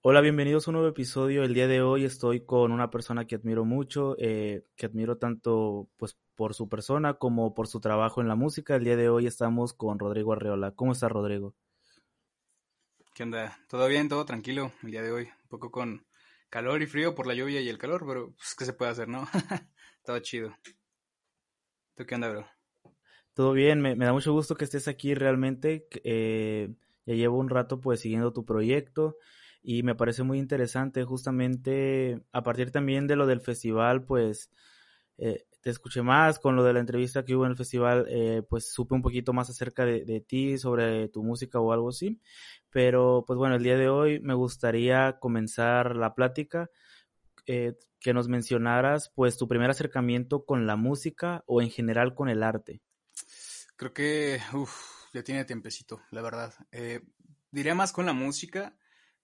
Hola, bienvenidos a un nuevo episodio. El día de hoy estoy con una persona que admiro mucho, eh, que admiro tanto pues por su persona como por su trabajo en la música. El día de hoy estamos con Rodrigo Arreola. ¿Cómo está Rodrigo? ¿Qué onda? ¿Todo bien? ¿Todo tranquilo el día de hoy? Un poco con calor y frío por la lluvia y el calor, pero pues qué se puede hacer, ¿no? Todo chido. ¿Tú qué onda, bro? Todo bien, me, da mucho gusto que estés aquí realmente. Eh, ya llevo un rato pues siguiendo tu proyecto y me parece muy interesante justamente a partir también de lo del festival, pues eh, te escuché más con lo de la entrevista que hubo en el festival, eh, pues supe un poquito más acerca de, ti, sobre tu música o algo así. Pero pues bueno, el día de hoy me gustaría comenzar la plática, eh, que nos mencionaras pues tu primer acercamiento con la música o en general con el arte. Creo que ya tiene tiempecito, la verdad. diría más con la música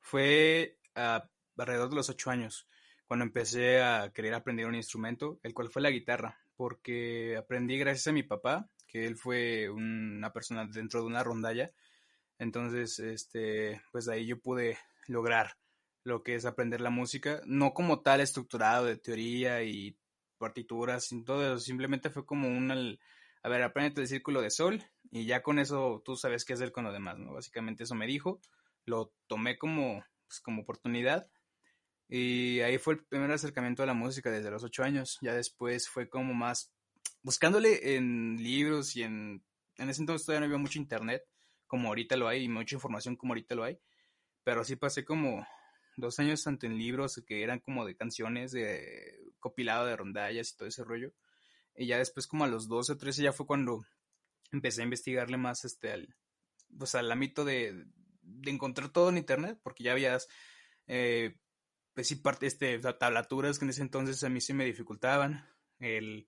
fue alrededor de los ocho años cuando empecé a querer aprender un instrumento, el cual fue la guitarra, porque aprendí gracias a mi papá, que él fue una persona dentro de una rondalla. Entonces, este, pues ahí yo pude lograr lo que es aprender la música, no como tal estructurado de teoría y partituras, sin todo eso, simplemente fue como un, a ver, aprende el círculo de sol y ya con eso tú sabes qué hacer con lo demás, ¿no? Básicamente eso me dijo lo tomé como, pues, como oportunidad. Y ahí fue el primer acercamiento a la música desde los ocho años. Ya después fue como más buscándole en libros y en... En ese entonces todavía no había mucho internet, como ahorita lo hay, y mucha información como ahorita lo hay. Pero sí pasé como dos años tanto en libros que eran como de canciones, de copilado de rondallas y todo ese rollo. Y ya después como a los 12 o 13 ya fue cuando empecé a investigarle más este al, pues al ámbito de, de encontrar todo en internet, porque ya habías, eh, pues sí, parte, este, tablaturas que en ese entonces a mí sí me dificultaban, el,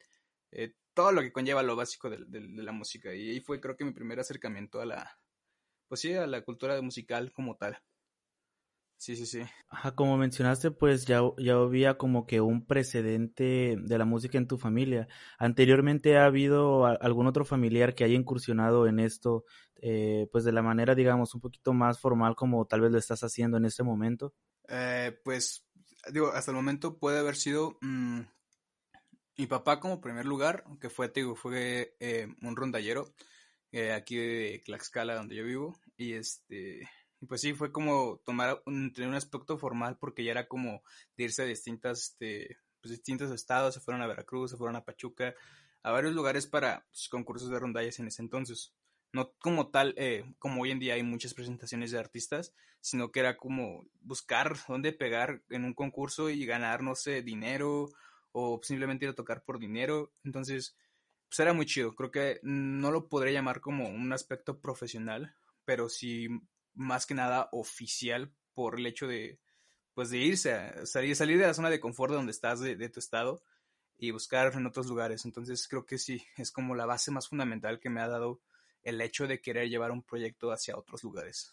eh, todo lo que conlleva lo básico de, la música. Y ahí fue creo que mi primer acercamiento a la, pues sí, a la cultura musical como tal. Sí, sí, sí. Ajá, como mencionaste, pues ya, ya había como que un precedente de la música en tu familia. ¿Anteriormente ha habido algún otro familiar que haya incursionado en esto, eh, pues de la manera, digamos, un poquito más formal como tal vez lo estás haciendo en este momento? Eh, pues, digo, hasta el momento puede haber sido mm, mi papá como primer lugar, que fue, te digo, fue eh, un rondallero aquí de Tlaxcala, donde yo vivo, y este pues sí, fue como tomar un, un aspecto formal porque ya era como de irse a distintas, este, pues, distintos estados, se fueron a Veracruz, se fueron a Pachuca, a varios lugares para pues, concursos de rondallas en ese entonces. No como tal, eh, como hoy en día hay muchas presentaciones de artistas, sino que era como buscar dónde pegar en un concurso y ganar, no sé, dinero o simplemente ir a tocar por dinero. Entonces, pues era muy chido. Creo que no lo podría llamar como un aspecto profesional, pero sí más que nada oficial por el hecho de, pues de irse, salir, salir de la zona de confort de donde estás, de, de tu estado, y buscar en otros lugares. Entonces creo que sí, es como la base más fundamental que me ha dado el hecho de querer llevar un proyecto hacia otros lugares.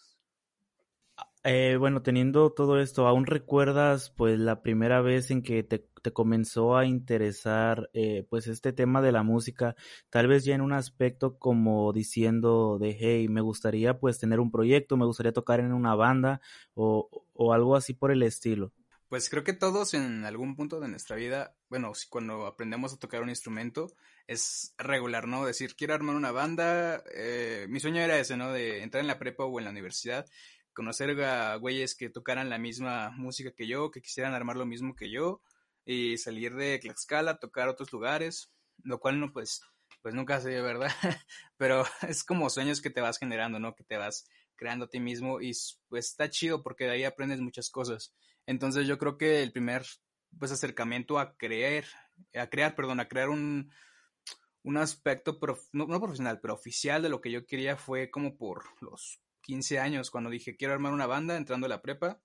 Eh, bueno, teniendo todo esto, ¿aún recuerdas pues la primera vez en que te, comenzó a interesar eh, pues este tema de la música? Tal vez ya en un aspecto como diciendo de hey, me gustaría pues tener un proyecto, me gustaría tocar en una banda o, o algo así por el estilo. Pues creo que todos en algún punto de nuestra vida, bueno, cuando aprendemos a tocar un instrumento, es regular, ¿no? Decir, quiero armar una banda, eh, mi sueño era ese, ¿no? De entrar en la prepa o en la universidad conocer a güeyes que tocaran la misma música que yo, que quisieran armar lo mismo que yo, y salir de Tlaxcala, tocar otros lugares, lo cual no, pues, pues nunca sé, ¿verdad? Pero es como sueños que te vas generando, ¿no? Que te vas creando a ti mismo y pues está chido porque de ahí aprendes muchas cosas. Entonces yo creo que el primer, pues, acercamiento a creer, a crear, perdón, a crear un, un aspecto, no, no profesional, pero oficial de lo que yo quería fue como por los 15 años cuando dije quiero armar una banda entrando a la prepa.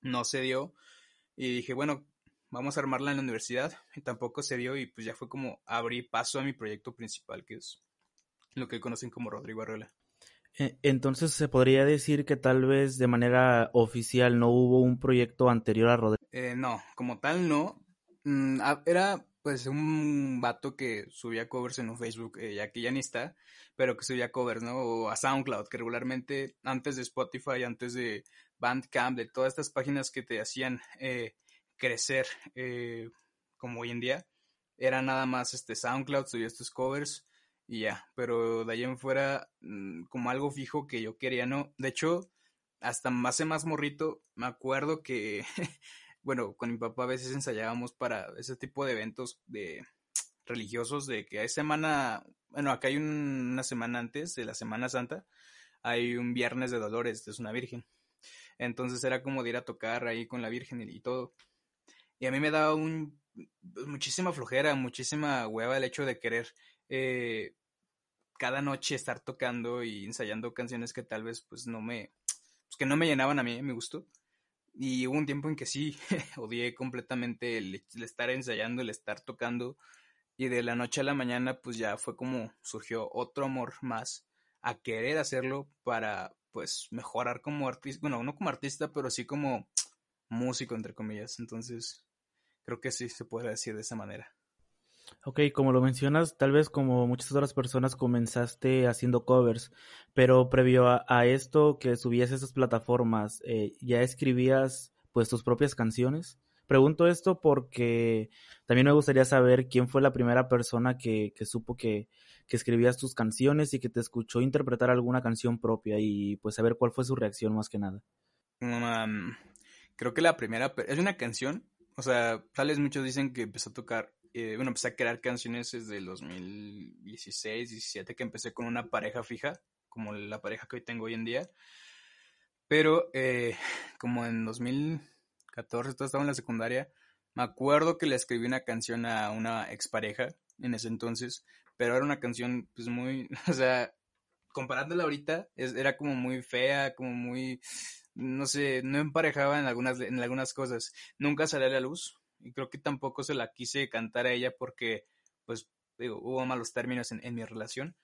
No se dio. Y dije, bueno, vamos a armarla en la universidad. Y tampoco se dio y pues ya fue como abrir paso a mi proyecto principal, que es lo que conocen como Rodrigo Arreola. E, entonces se podría decir que tal vez de manera oficial no hubo un proyecto anterior a Rodrigo. Eh, no, como tal no. Mm, era pues un vato que subía covers en un Facebook, eh, ya que ya ni está, pero que subía covers, ¿no? O a SoundCloud, que regularmente antes de Spotify, antes de Bandcamp, de todas estas páginas que te hacían eh, crecer eh, como hoy en día, era nada más este SoundCloud, subía estos covers y ya, pero de ahí en fuera mm, como algo fijo que yo quería, ¿no? De hecho, hasta hace más morrito, me acuerdo que bueno, con mi papá a veces ensayábamos para ese tipo de eventos de religiosos, de que hay semana, bueno, acá hay una semana antes de la Semana Santa, hay un viernes de dolores, es una virgen. Entonces era como de ir a tocar ahí con la virgen y, todo. Y a mí me daba un, muchísima flojera, muchísima hueva el hecho de querer eh, cada noche estar tocando y ensayando canciones que tal vez pues no me, pues que no me llenaban a mí, me gustó. Y hubo un tiempo en que sí, odié completamente el, estar ensayando, el estar tocando. Y de la noche a la mañana, pues ya fue como surgió otro amor más a querer hacerlo para, pues, mejorar como artista. Bueno, no como artista, pero sí como músico, entre comillas. Entonces, creo que sí se puede decir de esa manera. Ok, como lo mencionas, tal vez como muchas otras personas comenzaste haciendo covers, pero previo a, esto que subías a esas plataformas, eh, ¿ya escribías pues tus propias canciones? Pregunto esto porque también me gustaría saber quién fue la primera persona que, que supo que, que escribías tus canciones y que te escuchó interpretar alguna canción propia y pues saber cuál fue su reacción más que nada. creo que la primera es una canción, o sea, tales muchos dicen que empezó a tocar eh, bueno, empecé a crear canciones desde el 2016, 17, que empecé con una pareja fija, como la pareja que hoy tengo hoy en día. Pero eh, como en 2014, todo estaba en la secundaria, me acuerdo que le escribí una canción a una expareja en ese entonces, pero era una canción pues muy, o sea, comparándola ahorita, era como muy fea, como muy, no sé, no emparejaba en algunas, en algunas cosas. Nunca salió a la luz, y creo que tampoco se la quise cantar a ella porque, pues, hubo malos términos en, mi relación.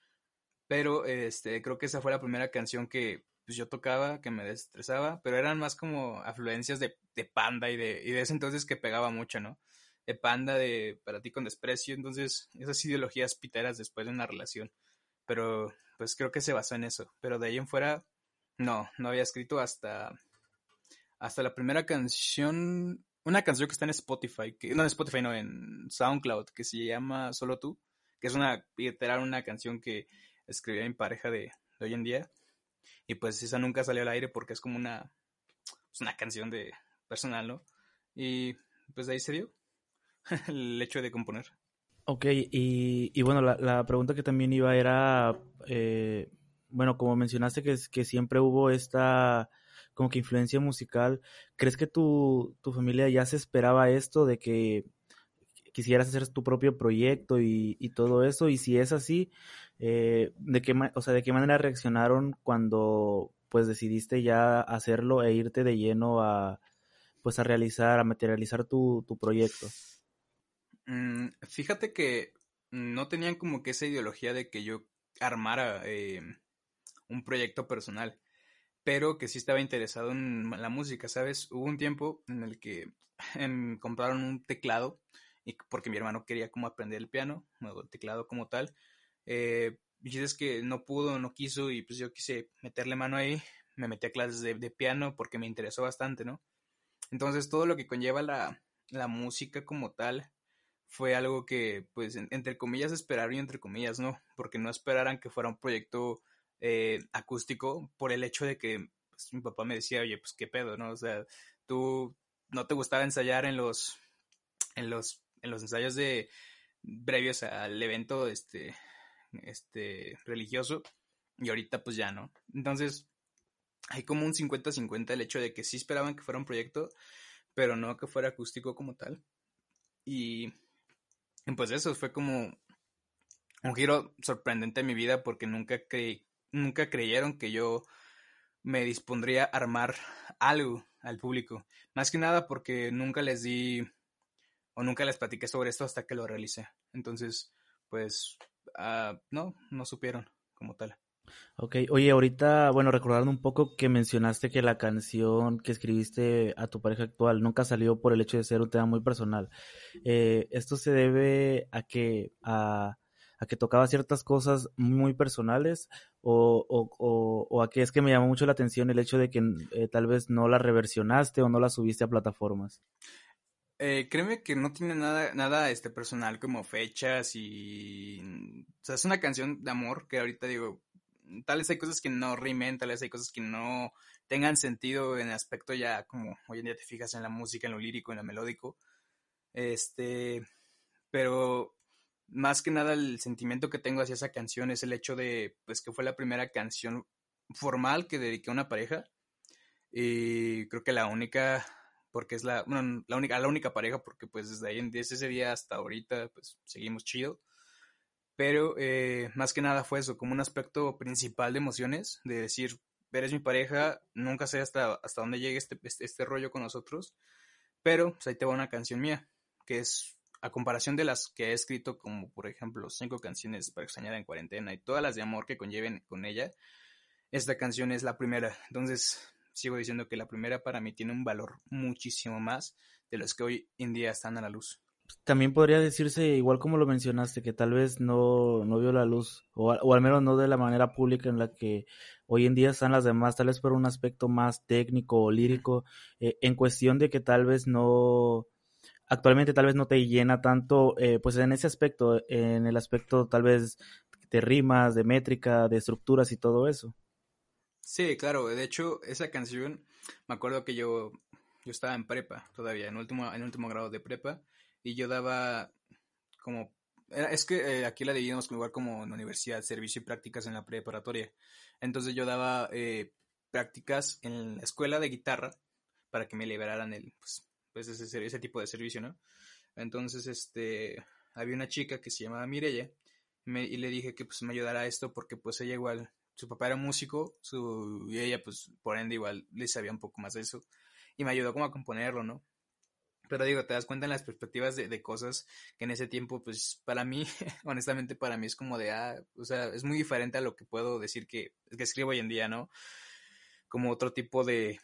Pero, este, creo que esa fue la primera canción que pues, yo tocaba, que me destresaba, pero eran más como afluencias de, Panda y de, y de ese entonces que pegaba mucho, ¿no? De Panda, de Para ti con desprecio, entonces esas ideologías piteras después de una relación. Pero, pues creo que se basó en eso. Pero de ahí en fuera, no, no había escrito hasta, hasta la primera canción una canción que está en Spotify, que, no en Spotify, no, en SoundCloud, que se llama Solo tú, que es una, literal, una canción que escribí mi pareja de, hoy en día. Y pues esa nunca salió al aire porque es como una, pues, una canción de personal, ¿no? Y pues de ahí se dio el hecho de componer. Ok, y, y bueno, la, la, pregunta que también iba era, eh, bueno, como mencionaste que, que siempre hubo esta como que influencia musical. ¿Crees que tu, tu familia ya se esperaba esto de que quisieras hacer tu propio proyecto y, todo eso? Y si es así, eh, ¿de, qué, o sea, ¿de qué manera reaccionaron cuando pues decidiste ya hacerlo e irte de lleno a pues a realizar, a materializar tu, tu proyecto? Mm, fíjate que no tenían como que esa ideología de que yo armara eh, un proyecto personal pero que sí estaba interesado en la música, ¿sabes? Hubo un tiempo en el que em, compraron un teclado, y porque mi hermano quería como aprender el piano, el teclado como tal. Eh, y es que no pudo, no quiso, y pues yo quise meterle mano ahí, me metí a clases de, piano porque me interesó bastante, ¿no? Entonces todo lo que conlleva la, la música como tal fue algo que, pues, entre comillas esperaron y entre comillas no, porque no esperaran que fuera un proyecto eh, acústico por el hecho de que pues, mi papá me decía, oye, pues qué pedo, ¿no? O sea, tú no te gustaba ensayar en los, en los, en los ensayos de previos al evento este, este religioso y ahorita pues ya no. Entonces, hay como un 50-50 el hecho de que sí esperaban que fuera un proyecto, pero no que fuera acústico como tal. Y pues eso fue como un giro sorprendente en mi vida porque nunca creí, nunca creyeron que yo me dispondría a armar algo al público. Más que nada porque nunca les di o nunca les platiqué sobre esto hasta que lo realicé. Entonces, pues, uh, no, no supieron como tal. Ok, oye, ahorita, bueno, recordando un poco que mencionaste que la canción que escribiste a tu pareja actual nunca salió por el hecho de ser un tema muy personal. Eh, ¿esto se debe a que, a, a que tocaba ciertas cosas muy personales o, o, o, o, a que es que me llamó mucho la atención el hecho de que eh, tal vez no la reversionaste o no la subiste a plataformas? Eh, créeme que no tiene nada, nada este personal como fechas y... O sea, es una canción de amor que ahorita digo, tal vez hay cosas que no rimen, tal vez hay cosas que no tengan sentido en aspecto ya como hoy en día te fijas en la música, en lo lírico, en lo melódico. Este, pero más que nada el sentimiento que tengo hacia esa canción es el hecho de pues que fue la primera canción formal que dediqué a una pareja y creo que la única porque es la bueno, la única la única pareja porque pues desde ahí desde ese día hasta ahorita pues seguimos chido. Pero eh, más que nada fue eso, como un aspecto principal de emociones, de decir, eres mi pareja, nunca sé hasta, hasta dónde llegue este, este, este rollo con nosotros, pero pues ahí te va una canción mía, que es a comparación de las que he escrito, como por ejemplo cinco canciones para extrañar en cuarentena y todas las de amor que conlleven con ella, esta canción es la primera. Entonces sigo diciendo que la primera para mí tiene un valor muchísimo más de los que hoy en día están a la luz también podría decirse, igual como lo mencionaste, que tal vez no, no vio la luz, o, o, al menos no de la manera pública en la que hoy en día están las demás, tal vez por un aspecto más técnico o lírico, eh, en cuestión de que tal vez no, actualmente tal vez no te llena tanto, eh, pues en ese aspecto, en el aspecto tal vez de rimas, de métrica, de estructuras y todo eso. Sí, claro, de hecho, esa canción, me acuerdo que yo, yo estaba en prepa todavía, en último, en último grado de prepa, y yo daba como es que eh, aquí la dividimos igual como en universidad, servicio y prácticas en la preparatoria. Entonces yo daba eh, prácticas en la escuela de guitarra para que me liberaran el, pues, pues ese, tipo de servicio, ¿no? Entonces, este, había una chica que se llamaba Mirella y le dije que pues me ayudara a esto porque pues ella igual, su papá era músico y ella pues por ende igual le sabía un poco más de eso y me ayudó como a componerlo, ¿no? Pero digo, te das cuenta en las perspectivas de, de, cosas que en ese tiempo, pues para mí, honestamente para mí es como de, ah, o sea, es muy diferente a lo que puedo decir que, que escribo hoy en día, ¿no? Como otro tipo de,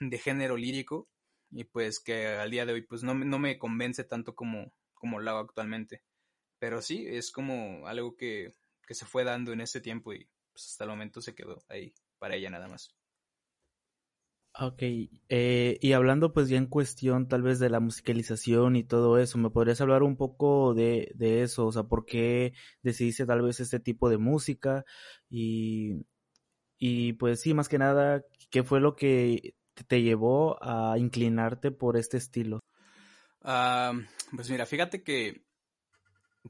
de género lírico y pues que al día de hoy pues no, no me convence tanto como, como lo hago actualmente. Pero sí, es como algo que, que se fue dando en ese tiempo y pues hasta el momento se quedó ahí para ella nada más. Ok, eh, y hablando pues ya en cuestión tal vez de la musicalización y todo eso, ¿me podrías hablar un poco de, de eso? O sea, ¿por qué decidiste tal vez este tipo de música? Y, y pues sí, más que nada, ¿qué fue lo que te llevó a inclinarte por este estilo? Uh, pues mira, fíjate que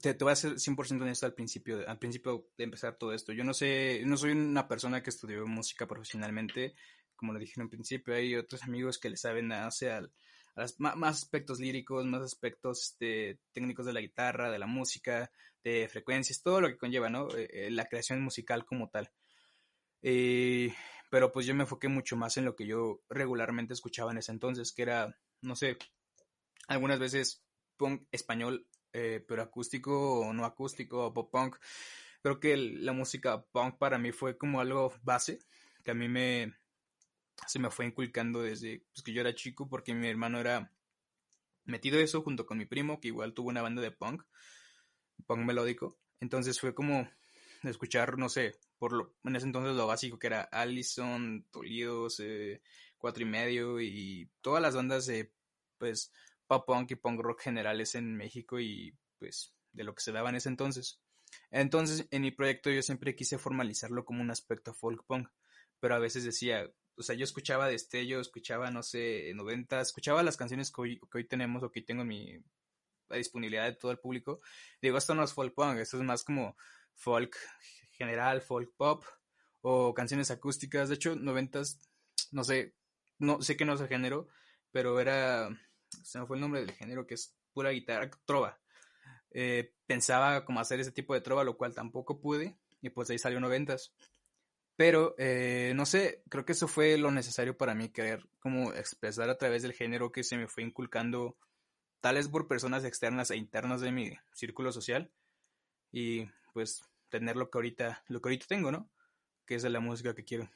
te, te, voy a ser 100% honesto al principio, al principio de empezar todo esto. Yo no sé, no soy una persona que estudió música profesionalmente como lo dije en un principio, hay otros amigos que le saben hacer a, a las, más, aspectos líricos, más aspectos este, técnicos de la guitarra, de la música, de frecuencias, todo lo que conlleva, ¿no? Eh, eh, la creación musical como tal. Eh, pero pues yo me enfoqué mucho más en lo que yo regularmente escuchaba en ese entonces, que era, no sé, algunas veces punk español, eh, pero acústico o no acústico, o pop punk. Creo que la música punk para mí fue como algo base, que a mí me, se me fue inculcando desde pues, que yo era chico porque mi hermano era metido eso junto con mi primo que igual tuvo una banda de punk, punk melódico. Entonces fue como escuchar, no sé, por lo, en ese entonces lo básico que era Allison, Tolidos, eh, Cuatro y Medio y todas las bandas de pues pop punk y punk rock generales en México y pues de lo que se daba en ese entonces. Entonces en mi proyecto yo siempre quise formalizarlo como un aspecto folk punk, pero a veces decía, o sea, yo escuchaba Destello, escuchaba, no sé, 90, escuchaba las canciones que hoy, que hoy tenemos o que tengo en mi la disponibilidad de todo el público. Digo, esto no es folk punk, esto es más como folk general, folk pop o canciones acústicas. De hecho, 90, no sé, no sé que no es el género, pero era, se me fue el nombre del género que es pura guitarra, trova. Eh, pensaba como hacer ese tipo de trova, lo cual tampoco pude, y pues ahí salió noventas. Pero, eh, no sé, creo que eso fue lo necesario para mí, querer como expresar a través del género que se me fue inculcando, tal vez por personas externas e internas de mi círculo social, y pues tener lo que ahorita, lo que ahorita tengo, ¿no? que es la música que quiero,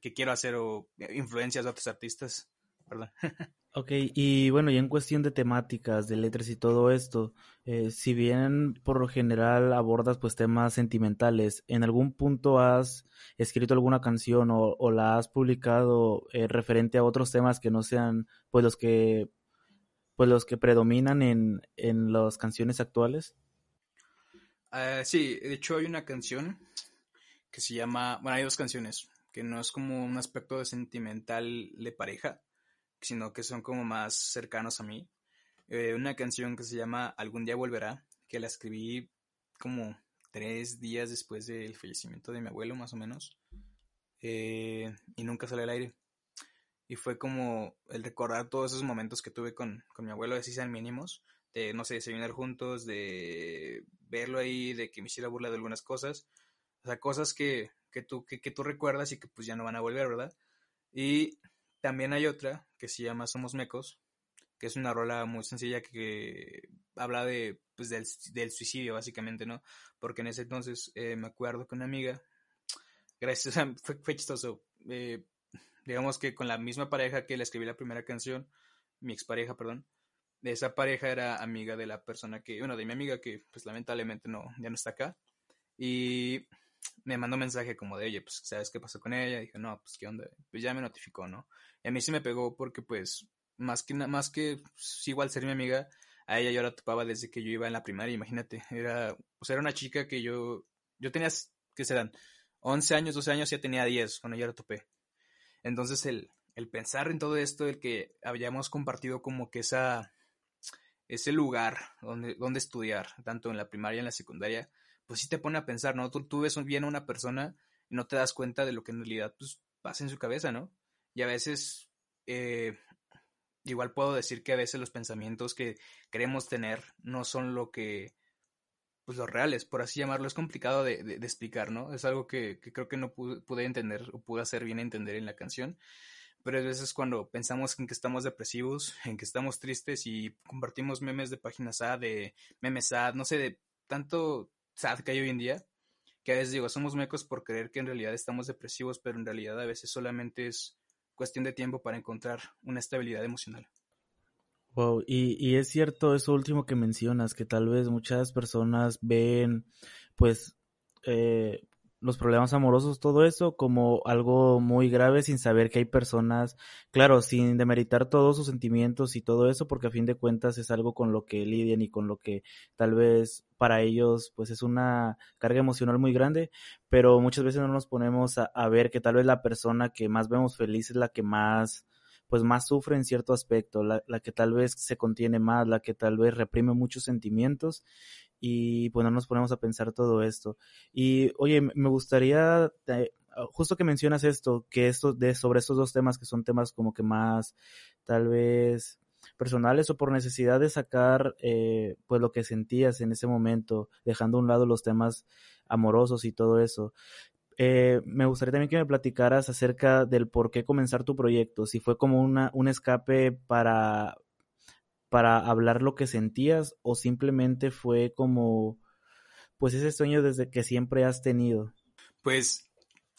que quiero hacer o influencias de otros artistas, perdón. Ok, y bueno, y en cuestión de temáticas, de letras y todo esto, eh, si bien por lo general abordas pues temas sentimentales, ¿en algún punto has escrito alguna canción o, o la has publicado eh, referente a otros temas que no sean pues los que pues los que predominan en, en las canciones actuales? Uh, sí, de hecho hay una canción que se llama, bueno, hay dos canciones, que no es como un aspecto de sentimental de pareja, sino que son como más cercanos a mí. Eh, una canción que se llama Algún día volverá, que la escribí como tres días después del fallecimiento de mi abuelo, más o menos, eh, y nunca salió al aire. Y fue como el recordar todos esos momentos que tuve con, con mi abuelo, así sean mínimos, de, no sé, desayunar juntos, de verlo ahí, de que me hiciera burla de algunas cosas, o sea, cosas que, que, tú, que, que tú recuerdas y que pues ya no van a volver, ¿verdad? Y también hay otra que se llama Somos Mecos, que es una rola muy sencilla que habla de, pues, del, del suicidio, básicamente, ¿no? Porque en ese entonces eh, me acuerdo que una amiga, gracias, fue, fue chistoso, eh, digamos que con la misma pareja que le escribí la primera canción, mi expareja, perdón, esa pareja era amiga de la persona que, bueno, de mi amiga que pues lamentablemente no, ya no está acá. Y me mandó un mensaje como de, oye, pues, ¿sabes qué pasó con ella? Y dije, no, pues, ¿qué onda? Pues ya me notificó, ¿no? Y a mí sí me pegó porque, pues, más que, más que pues, igual ser mi amiga, a ella yo la topaba desde que yo iba en la primaria, imagínate. Era, pues, era una chica que yo, yo tenía, ¿qué serán? 11 años, 12 años, ya tenía 10 cuando yo la topé. Entonces, el, el pensar en todo esto, el que habíamos compartido como que esa, ese lugar donde, donde estudiar, tanto en la primaria y en la secundaria, pues sí te pone a pensar, ¿no? Tú, ves bien a una persona y no te das cuenta de lo que en realidad pues, pasa en su cabeza, ¿no? Y a veces, eh, igual puedo decir que a veces los pensamientos que queremos tener no son lo que, pues los reales, por así llamarlo, es complicado de, de, explicar, ¿no? Es algo que, que creo que no pude, entender o pude hacer bien entender en la canción, pero a veces cuando pensamos en que estamos depresivos, en que estamos tristes y compartimos memes de páginas A, de memes sad, no sé, de tanto sad que hay hoy en día, que a veces digo, somos mecos por creer que en realidad estamos depresivos, pero en realidad a veces solamente es cuestión de tiempo para encontrar una estabilidad emocional. Wow, y, y es cierto eso último que mencionas, que tal vez muchas personas ven, pues, eh, los problemas amorosos, todo eso, como algo muy grave sin saber que hay personas, claro, sin demeritar todos sus sentimientos y todo eso, porque a fin de cuentas es algo con lo que lidian y con lo que tal vez para ellos pues es una carga emocional muy grande, pero muchas veces no nos ponemos a, a ver que tal vez la persona que más vemos feliz es la que más pues más sufre en cierto aspecto, la, la, que tal vez se contiene más, la que tal vez reprime muchos sentimientos y pues no nos ponemos a pensar todo esto. Y oye, me gustaría, eh, justo que mencionas esto, que esto de sobre estos dos temas que son temas como que más tal vez personales o por necesidad de sacar eh, pues lo que sentías en ese momento, dejando a un lado los temas amorosos y todo eso. Eh, me gustaría también que me platicaras acerca del por qué comenzar tu proyecto, si fue como una, un escape para, para hablar lo que sentías o simplemente fue como pues ese sueño desde que siempre has tenido. Pues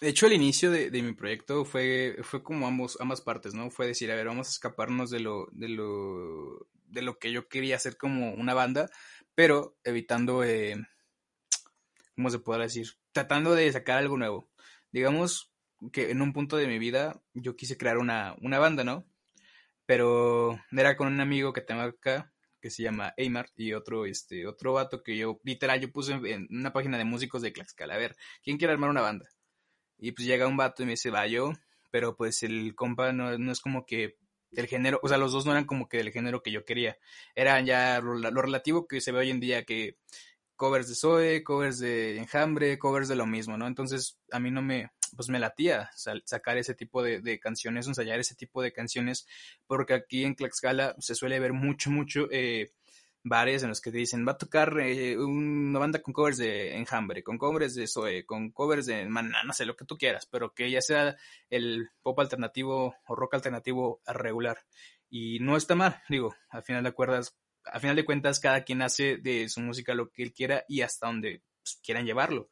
de hecho el inicio de, mi proyecto fue, fue como ambos, ambas partes, ¿no? Fue decir, a ver, vamos a escaparnos de lo, de lo, de lo que yo quería hacer como una banda, pero evitando, eh, ¿cómo se podrá decir? tratando de sacar algo nuevo. Digamos que en un punto de mi vida yo quise crear una, una banda, ¿no? Pero era con un amigo que tengo acá, que se llama Eymar, y otro, este, otro vato que yo, literal, yo puse en una página de músicos de Tlaxcala, a ver, ¿quién quiere armar una banda? Y pues llega un vato y me dice, va yo, pero pues el compa no, no es como que del género, o sea, los dos no eran como que del género que yo quería, eran ya lo, lo relativo que se ve hoy en día, que covers de Zoe, covers de Enjambre, covers de lo mismo, ¿no? Entonces a mí no me, pues me latía sacar ese tipo de, canciones, ensayar ese tipo de canciones, porque aquí en Tlaxcala se suele ver mucho, mucho eh, bares en los que te dicen, va a tocar eh, una banda con covers de Enjambre, con covers de Zoe, con covers de Maná, no sé, lo que tú quieras, pero que ya sea el pop alternativo o rock alternativo regular. Y no está mal, digo, al final de acuerdas, a final de cuentas cada quien hace de su música lo que él quiera y hasta donde pues, quieran llevarlo.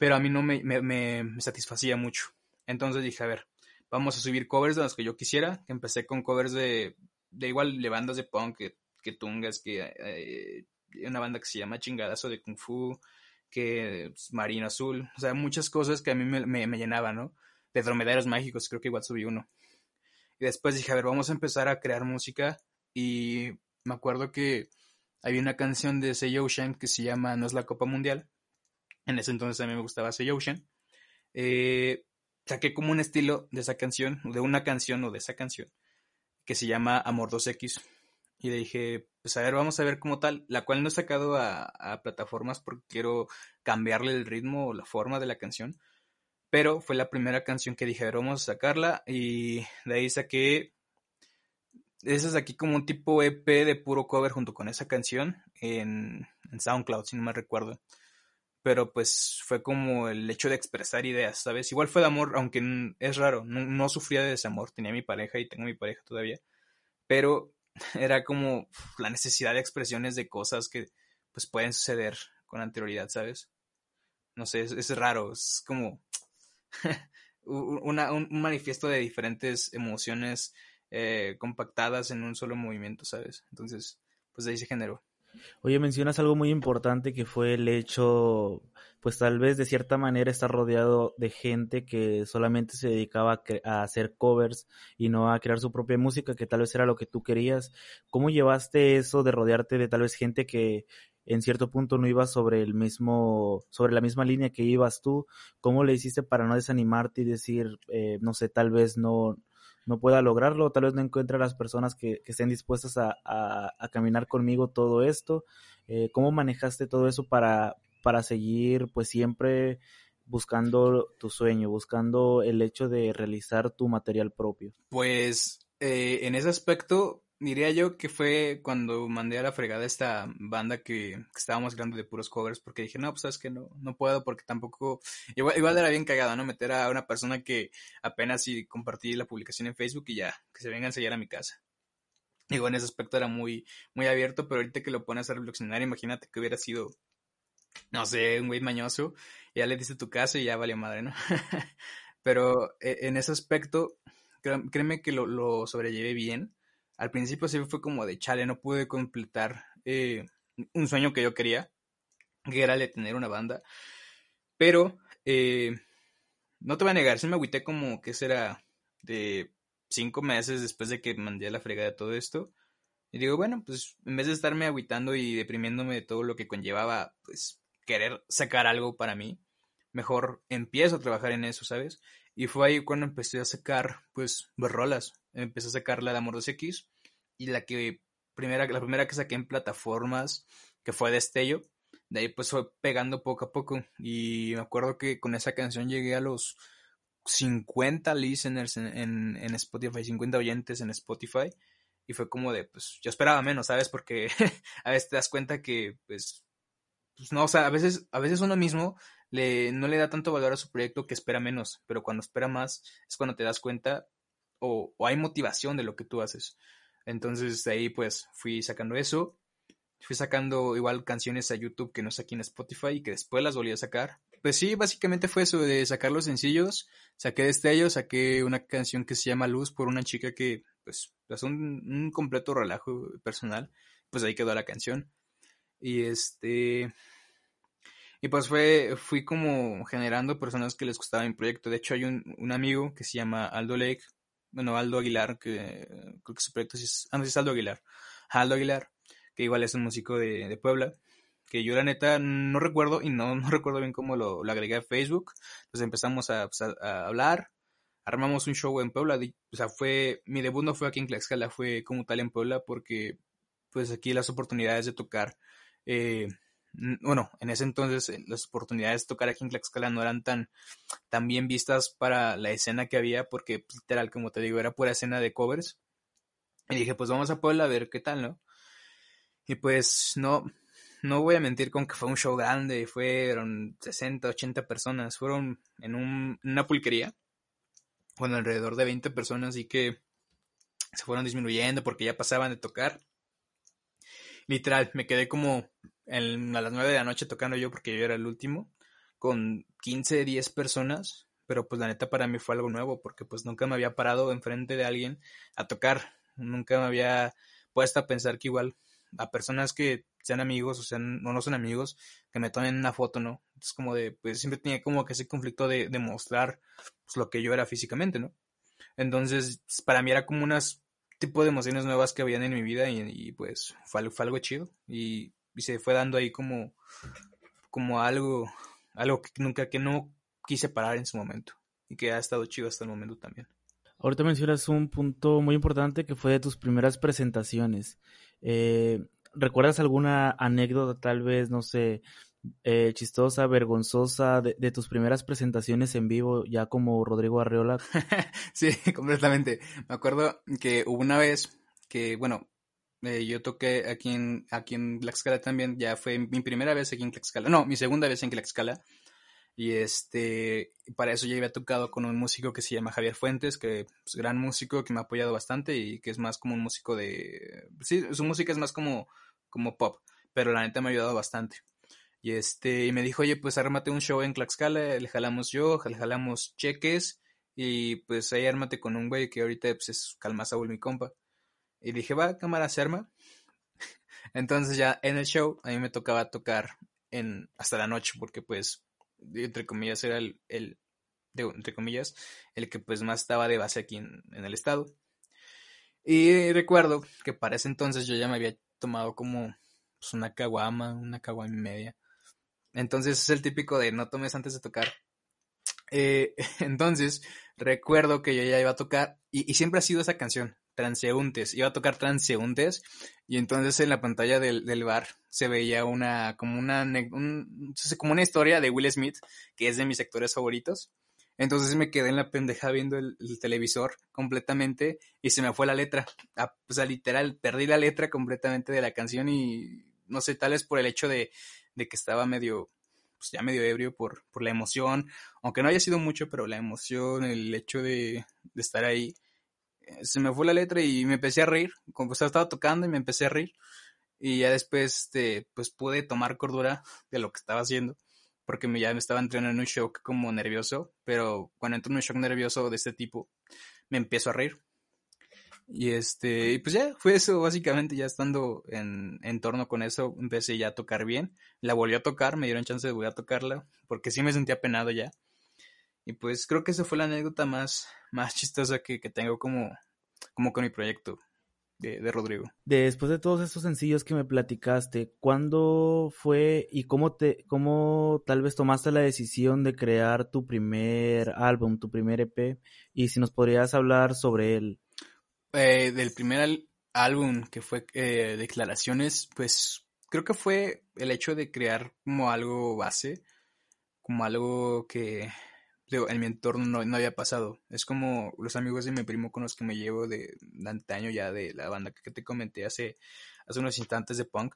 Pero a mí no me, me, me, satisfacía mucho. Entonces dije, a ver, vamos a subir covers de los que yo quisiera. Empecé con covers de, de igual de bandas de punk, que, que tungas, que eh, una banda que se llama Chingadazo de Kung Fu, que Marino Azul, o sea, muchas cosas que a mí me, me, me llenaban, ¿no? De dromedarios mágicos, creo que igual subí uno. Y después dije, a ver, vamos a empezar a crear música. Y me acuerdo que había una canción de Say Ocean que se llama No es la Copa Mundial. En ese entonces a mí me gustaba Say Ocean. Eh, saqué como un estilo de esa canción, de una canción o de esa canción, que se llama Amor 2X. Y le dije, pues a ver, vamos a ver como tal, la cual no he sacado a, a plataformas porque quiero cambiarle el ritmo o la forma de la canción. Pero fue la primera canción que dije, a ver, vamos a sacarla. Y de ahí saqué ese es aquí como un tipo EP de puro cover junto con esa canción en, SoundCloud, si no me recuerdo. Pero pues fue como el hecho de expresar ideas, ¿sabes? Igual fue de amor, aunque es raro, no, sufría de desamor, tenía mi pareja y tengo mi pareja todavía. Pero era como la necesidad de expresiones de cosas que pues pueden suceder con anterioridad, ¿sabes? No sé, es, raro, es como una, un manifiesto de diferentes emociones eh, compactadas en un solo movimiento, ¿sabes? Entonces, pues de ahí se generó. Oye, mencionas algo muy importante que fue el hecho, pues tal vez de cierta manera estar rodeado de gente que solamente se dedicaba a, hacer covers y no a crear su propia música, que tal vez era lo que tú querías. ¿Cómo llevaste eso de rodearte de tal vez gente que en cierto punto no iba sobre el mismo, sobre la misma línea que ibas tú? ¿Cómo le hiciste para no desanimarte y decir, eh, no sé, tal vez no, no pueda lograrlo, tal vez no encuentre a las personas que, estén dispuestas a, caminar conmigo todo esto. Eh, ¿Cómo manejaste todo eso para, para seguir pues siempre buscando tu sueño, buscando el hecho de realizar tu material propio? Pues eh, en ese aspecto diría yo que fue cuando mandé a la fregada esta banda que, estábamos grabando de puros covers, porque dije, no, pues sabes que no, no puedo, porque tampoco, igual, igual era bien cagado, ¿no? Meter a una persona que apenas si compartí la publicación en Facebook y ya, que se venga a enseñar a mi casa. Digo, en ese aspecto era muy, muy abierto, pero ahorita que lo pones a reflexionar, imagínate que hubiera sido, no sé, un güey mañoso, ya le diste tu casa y ya valió madre, ¿no? pero eh, en ese aspecto, créeme que lo, lo sobrellevé bien al principio sí fue como de chale, no pude completar eh, un sueño que yo quería, que era el de tener una banda. Pero, eh, no te voy a negar, sí me agüité como que será de cinco meses después de que mandé a la fregada todo esto. Y digo, bueno, pues en vez de estarme agüitando y deprimiéndome de todo lo que conllevaba, pues querer sacar algo para mí, mejor empiezo a trabajar en eso, ¿sabes? Y fue ahí cuando empecé a sacar, pues, rolas. Empecé a sacar la de Amor 2X y la que primera, la primera que saqué en plataformas, que fue Destello. De ahí pues fue pegando poco a poco. Y me acuerdo que con esa canción llegué a los 50 listeners en, en, Spotify, 50 oyentes en Spotify. Y fue como de, pues yo esperaba menos, ¿sabes? Porque a veces te das cuenta que, pues, pues no, o sea, a veces, a veces uno mismo le, no le da tanto valor a su proyecto que espera menos, pero cuando espera más es cuando te das cuenta o, hay motivación de lo que tú haces. Entonces de ahí pues fui sacando eso, fui sacando igual canciones a YouTube que no saqué en Spotify y que después las volví a sacar. Pues sí, básicamente fue eso de sacar los sencillos, saqué destello, saqué una canción que se llama Luz por una chica que pues es un, un completo relajo personal, pues ahí quedó la canción. Y este y pues fue, fui como generando personas que les gustaba mi proyecto. De hecho, hay un, un amigo que se llama Aldo Lake, bueno, Aldo Aguilar, que creo que su proyecto es, ah, no, es Aldo Aguilar. Aldo Aguilar, que igual es un músico de, de Puebla, que yo la neta no recuerdo y no, no recuerdo bien cómo lo, agregué a Facebook. Entonces empezamos a, pues, a, hablar, armamos un show en Puebla. O sea, fue, mi debut no fue aquí en Tlaxcala, fue como tal en Puebla porque pues aquí las oportunidades de tocar eh, bueno, en ese entonces eh, las oportunidades de tocar aquí en Tlaxcala no eran tan, tan bien vistas para la escena que había, porque pues, literal, como te digo, era pura escena de covers. Y dije, pues vamos a Puebla a ver qué tal, ¿no? Y pues no, no voy a mentir con que fue un show grande, fueron 60, 80 personas, fueron en un, una pulquería, con alrededor de 20 personas y que se fueron disminuyendo porque ya pasaban de tocar. Literal, me quedé como a las 9 de la noche tocando yo porque yo era el último. con 15, 10 personas, pero pues la neta para mí fue algo nuevo porque pues nunca me había parado enfrente de alguien a tocar, nunca me había puesto a pensar que igual a personas que sean amigos o sean o no son amigos, que me tomen una foto, ¿no? Es como de, pues siempre tenía como que ese conflicto de, de mostrar pues, lo que yo era físicamente, ¿no? Entonces, para mí era como unas tipo de emociones nuevas que habían en mi vida y, pues fue, algo chido y, y, se fue dando ahí como, como algo, algo que nunca, que no quise parar en su momento y que ha estado chido hasta el momento también. Ahorita mencionas un punto muy importante que fue de tus primeras presentaciones. Eh, ¿Recuerdas alguna anécdota, tal vez, no sé, eh, chistosa, vergonzosa de, tus primeras presentaciones en vivo, ya como Rodrigo Arreola? sí, completamente. Me acuerdo que hubo una vez que, bueno, eh, yo toqué aquí en, aquí en Tlaxcala también, ya fue mi primera vez aquí en Tlaxcala, no, mi segunda vez en Tlaxcala. Y este, para eso ya había tocado con un músico que se llama Javier Fuentes, que es gran músico, que me ha apoyado bastante y que es más como un músico de... Sí, su música es más como, como pop, pero la neta me ha ayudado bastante. Y este, y me dijo, oye, pues ármate un show en Tlaxcala, le jalamos yo, le jalamos cheques, y pues ahí ármate con un güey que ahorita pues es Calma Saúl, mi compa. Y dije, va, cámara, se arma. Entonces ya en el show a mí me tocaba tocar en hasta la noche, porque pues, entre comillas, era el, el entre comillas, el que pues más estaba de base aquí en, en el estado. Y recuerdo que para ese entonces yo ya me había tomado como pues, una caguama, una caguama y media. Entonces es el típico de no tomes antes de tocar. Eh, entonces recuerdo que yo ya iba a tocar y, siempre ha sido esa canción, Transeúntes. Iba a tocar Transeúntes y entonces en la pantalla del, bar se veía una como una, como una historia de Will Smith que es de mis sectores favoritos. Entonces me quedé en la pendeja viendo el, televisor completamente y se me fue la letra. Ah, o sea, literal, perdí la letra completamente de la canción y no sé, tal vez por el hecho de, de que estaba medio, pues ya medio ebrio por, por la emoción, aunque no haya sido mucho, pero la emoción, el hecho de, de estar ahí, se me fue la letra y me empecé a reír, como estaba tocando y me empecé a reír, y ya después, este, pues pude tomar cordura de lo que estaba haciendo, porque me, ya me estaba entrando en un shock como nervioso, pero cuando entro en un shock nervioso de este tipo, me empiezo a reír. Y este, y pues ya, fue eso, básicamente, ya estando en, en torno con eso, empecé ya a tocar bien. La volví a tocar, me dieron chance de volver a tocarla, porque sí me sentía penado ya. Y pues creo que esa fue la anécdota más, más chistosa que, que tengo como, como con mi proyecto de, de, Rodrigo. Después de todos estos sencillos que me platicaste, ¿cuándo fue y cómo te, cómo tal vez tomaste la decisión de crear tu primer álbum, tu primer EP? Y si nos podrías hablar sobre él. Eh, del primer álbum que fue eh, Declaraciones, pues creo que fue el hecho de crear como algo base, como algo que en mi entorno no, había pasado. Es como los amigos de mi primo con los que me llevo de, de antaño ya de la banda que te comenté hace, hace unos instantes de punk.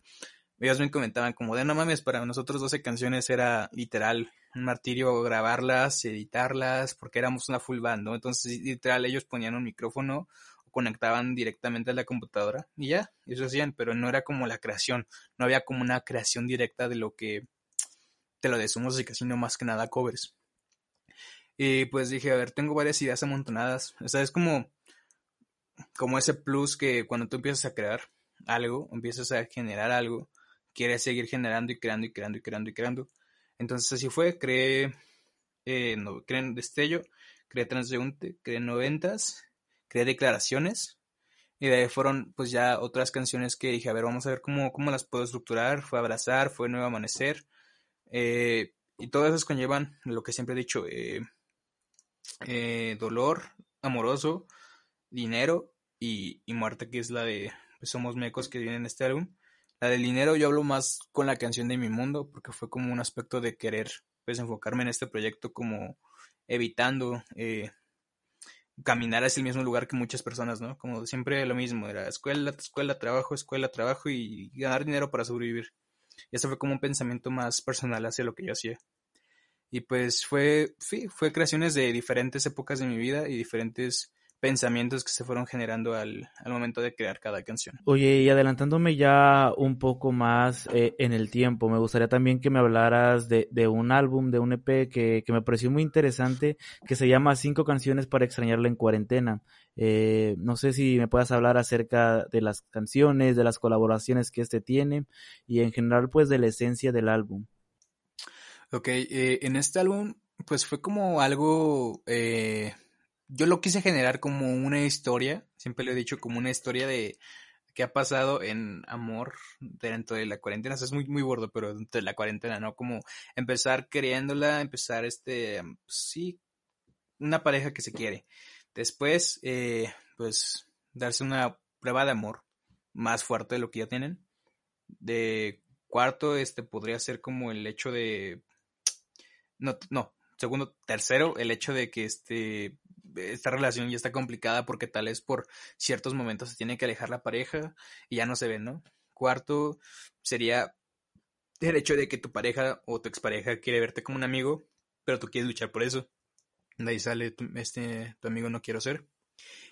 Ellos me comentaban como de no mames, para nosotros 12 canciones era literal un martirio grabarlas, editarlas, porque éramos una full band, ¿no? Entonces literal ellos ponían un micrófono conectaban directamente a la computadora y ya, eso hacían, pero no era como la creación, no había como una creación directa de lo que, de lo de su música, sino más que nada covers. Y pues dije, a ver, tengo varias ideas amontonadas, o sea, es como, como ese plus que cuando tú empiezas a crear algo, empiezas a generar algo, quieres seguir generando y creando y creando y creando y creando. Entonces así fue, creé, eh, no, creé Destello, creé Transeúnte, creé Noventas creé declaraciones y de ahí fueron pues ya otras canciones que dije, a ver, vamos a ver cómo, cómo las puedo estructurar. Fue Abrazar, fue Nuevo Amanecer. Eh, y todas esas conllevan lo que siempre he dicho, eh, eh, dolor amoroso, dinero y, muerte, que es la de pues, Somos Mecos que viene en este álbum. La del dinero yo hablo más con la canción de Mi Mundo, porque fue como un aspecto de querer pues enfocarme en este proyecto como evitando caminar hacia el mismo lugar que muchas personas, ¿no? Como siempre lo mismo, era escuela, escuela, trabajo, escuela, trabajo y ganar dinero para sobrevivir. Y eso fue como un pensamiento más personal hacia lo que yo hacía. Y pues fue, sí, fue creaciones de diferentes épocas de mi vida y diferentes pensamientos que se fueron generando al, momento de crear cada canción. Oye, y adelantándome ya un poco más eh, en el tiempo, me gustaría también que me hablaras de, un álbum, de un EP que, me pareció muy interesante, que se llama Cinco canciones para extrañarla en cuarentena. Eh, no sé si me puedas hablar acerca de las canciones, de las colaboraciones que este tiene y en general pues de la esencia del álbum. Ok, eh, en este álbum pues fue como algo yo lo quise generar como una historia, siempre lo he dicho, como una historia de qué ha pasado en amor dentro de la cuarentena. es muy, muy gordo, pero dentro de la cuarentena, ¿no? Como empezar queriéndola, empezar este, pues sí, una pareja que se quiere. Después, eh, pues, darse una prueba de amor más fuerte de lo que ya tienen. De cuarto, este podría ser como el hecho de. No, no. Segundo, tercero, el hecho de que este esta relación ya está complicada porque tal vez por ciertos momentos se tiene que alejar la pareja y ya no se ven, ¿no? Cuarto sería el hecho de que tu pareja o tu expareja quiere verte como un amigo, pero tú quieres luchar por eso. De ahí sale tu, este, tu amigo no quiero ser.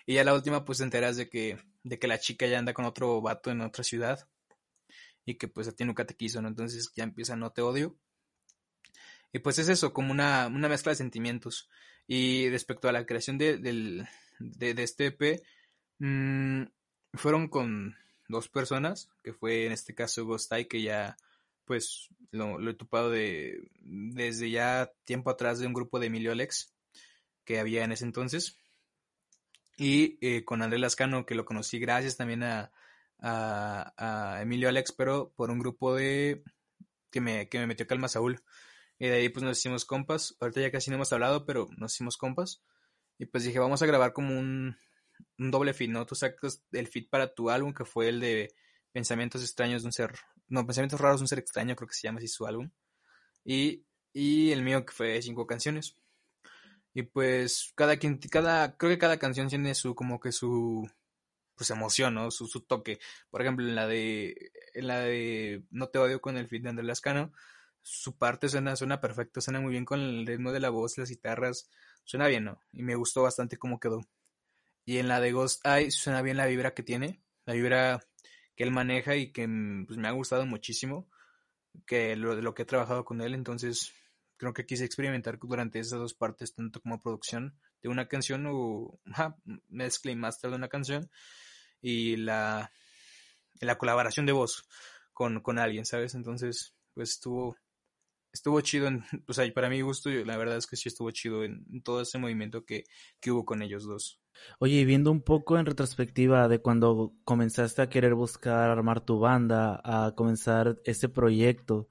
Y ya la última, pues te enteras de que, de que la chica ya anda con otro vato en otra ciudad y que pues a ti nunca te quiso, ¿no? Entonces ya empieza no te odio. Y pues es eso, como una, una mezcla de sentimientos. Y respecto a la creación de, del, de, este EP, mm, fueron con dos personas, que fue en este caso Ghostai, que ya pues lo, he topado de, desde ya tiempo atrás de un grupo de Emilio Alex que había en ese entonces. Y eh, con Andrés Lascano, que lo conocí gracias también a, a, Emilio Alex, pero por un grupo de que me, que me metió Calma Saúl. Y de ahí pues nos hicimos compas. Ahorita ya casi no hemos hablado, pero nos hicimos compas. Y pues dije, vamos a grabar como un, un doble feed, ¿no? Tú sacas el feed para tu álbum, que fue el de Pensamientos extraños de un ser... No, Pensamientos raros de un ser extraño, creo que se llama así su álbum. Y, y el mío, que fue cinco canciones. Y pues cada quien, cada, creo que cada canción tiene su, como que su, pues emoción, ¿no? Su, su toque. Por ejemplo, en la de, en la de No te odio con el feed de Andrés Lascano, su parte suena, suena perfecto, suena muy bien con el ritmo de la voz, las guitarras, suena bien, ¿no? Y me gustó bastante cómo quedó. Y en la de Ghost Eye suena bien la vibra que tiene, la vibra que él maneja y que mm, pues, me ha gustado muchísimo, que lo, lo que he trabajado con él, entonces creo que quise experimentar durante esas dos partes, tanto como producción de una canción o mezcla y master de una canción y la, la colaboración de voz con, con alguien, ¿sabes? Entonces, pues estuvo, estuvo chido, en, o sea, para mi gusto, la verdad es que sí estuvo chido en, todo ese movimiento que, que hubo con ellos dos. Oye, viendo un poco en retrospectiva de cuando comenzaste a querer buscar armar tu banda, a comenzar este proyecto,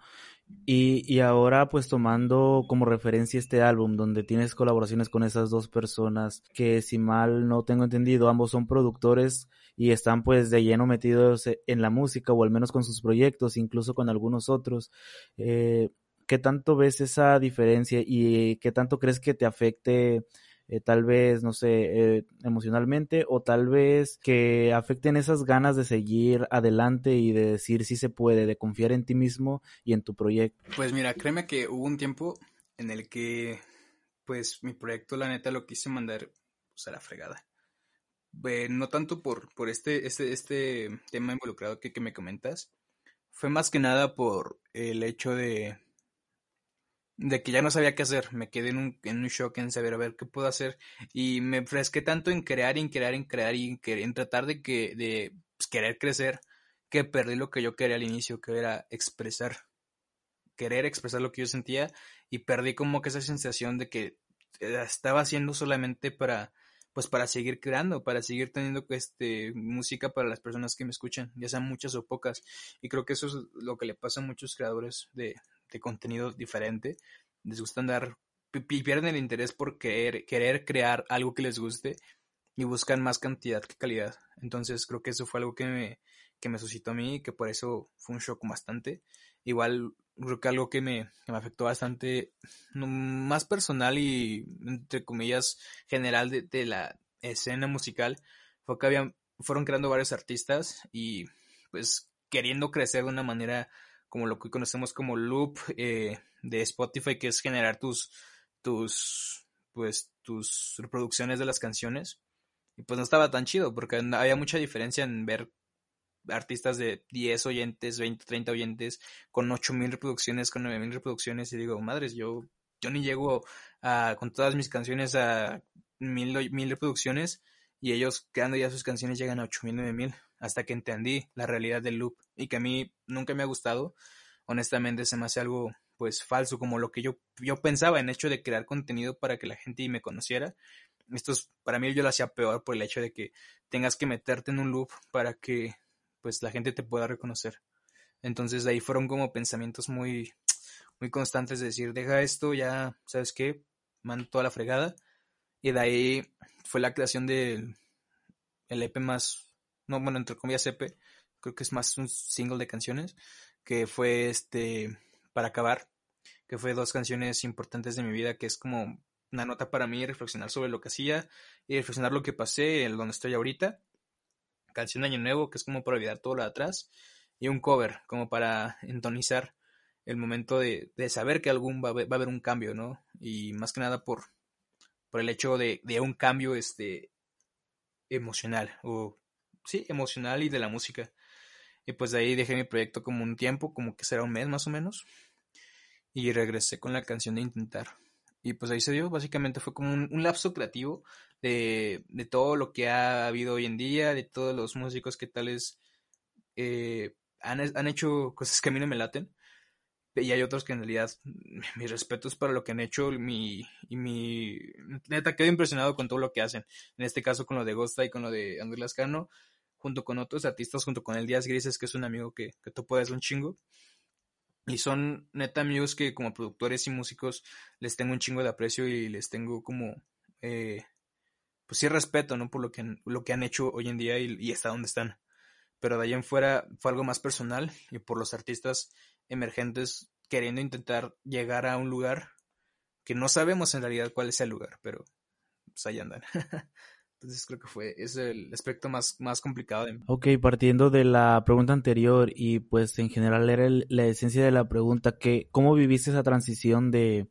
y, y, ahora pues tomando como referencia este álbum donde tienes colaboraciones con esas dos personas que si mal no tengo entendido ambos son productores y están pues de lleno metidos en la música o al menos con sus proyectos, incluso con algunos otros. Eh, ¿Qué tanto ves esa diferencia y qué tanto crees que te afecte eh, tal vez, no sé, eh, emocionalmente o tal vez que afecten esas ganas de seguir adelante y de decir si se puede, de confiar en ti mismo y en tu proyecto? Pues mira, créeme que hubo un tiempo en el que pues mi proyecto la neta lo quise mandar pues, a la fregada. no tanto por, por este, este, este tema involucrado que, que me comentas, fue más que nada por el hecho de de que ya no sabía qué hacer, me quedé en un, en un shock en saber a ver qué puedo hacer y me fresqué tanto en crear, en crear, en crear y en, tratar de que de pues, querer crecer que perdí lo que yo quería al inicio, que era expresar, querer expresar lo que yo sentía y perdí como que esa sensación de que eh, estaba haciendo solamente para pues para seguir creando, para seguir teniendo este música para las personas que me escuchan, ya sean muchas o pocas. Y creo que eso es lo que le pasa a muchos creadores de, de contenido diferente. Les gusta andar pierden el interés por querer, querer crear algo que les guste y buscan más cantidad que calidad. Entonces creo que eso fue algo que me, que me suscitó a mí que por eso fue un shock bastante. Igual creo que algo que me, me afectó bastante, más personal y entre comillas general de, de la escena musical, fue que habían, fueron creando varios artistas y pues queriendo crecer de una manera como lo que conocemos como loop eh, de Spotify, que es generar tus, tus, pues, tus reproducciones de las canciones. Y pues no estaba tan chido, porque había mucha diferencia en ver artistas de 10 oyentes, 20, 30 oyentes, con 8000 reproducciones, con 9000 reproducciones, y digo, madres, yo, yo ni llego a, con todas mis canciones a mil, mil reproducciones, y ellos creando ya sus canciones llegan a 8000, 9000, hasta que entendí la realidad del loop, y que a mí nunca me ha gustado, honestamente se me hace algo pues falso, como lo que yo, yo pensaba en hecho de crear contenido para que la gente me conociera. Esto es, para mí yo lo hacía peor por el hecho de que tengas que meterte en un loop para que pues la gente te pueda reconocer. Entonces de ahí fueron como pensamientos muy, muy constantes de decir, deja esto, ya, ¿sabes qué? Mando toda la fregada. Y de ahí fue la creación del el EP más, no, bueno, entre comillas EP, creo que es más un single de canciones, que fue este, para acabar, que fue dos canciones importantes de mi vida, que es como una nota para mí, reflexionar sobre lo que hacía y reflexionar lo que pasé, en donde estoy ahorita canción de Año Nuevo, que es como para olvidar todo lo de atrás, y un cover, como para entonizar el momento de, saber que algún va a, haber, un cambio, ¿no? Y más que nada por, por el hecho de, un cambio este, emocional, o sí, emocional y de la música. Y pues de ahí dejé mi proyecto como un tiempo, como que será un mes más o menos, y regresé con la canción de Intentar. Y pues ahí se dio, básicamente fue como un, lapso creativo de, todo lo que ha habido hoy en día, de todos los músicos que tales eh, han, hecho cosas que a mí no me laten. Y hay otros que en realidad mi respeto es para lo que han hecho mi, y mi neta quedo impresionado con todo lo que hacen. En este caso con lo de Ghosta y con lo de Andrés Lascano, junto con otros artistas, junto con el Díaz Grises, que es un amigo que, que tú puedes un chingo. Y son neta amigos que como productores y músicos les tengo un chingo de aprecio y les tengo como, eh, pues sí respeto, ¿no? Por lo que, lo que han hecho hoy en día y, hasta dónde están. Pero de ahí en fuera fue algo más personal y por los artistas emergentes queriendo intentar llegar a un lugar que no sabemos en realidad cuál es el lugar, pero pues ahí andan. Entonces creo que fue, es el aspecto más, más complicado de. Ok, partiendo de la pregunta anterior y pues en general era la esencia de la pregunta, que ¿cómo viviste esa transición de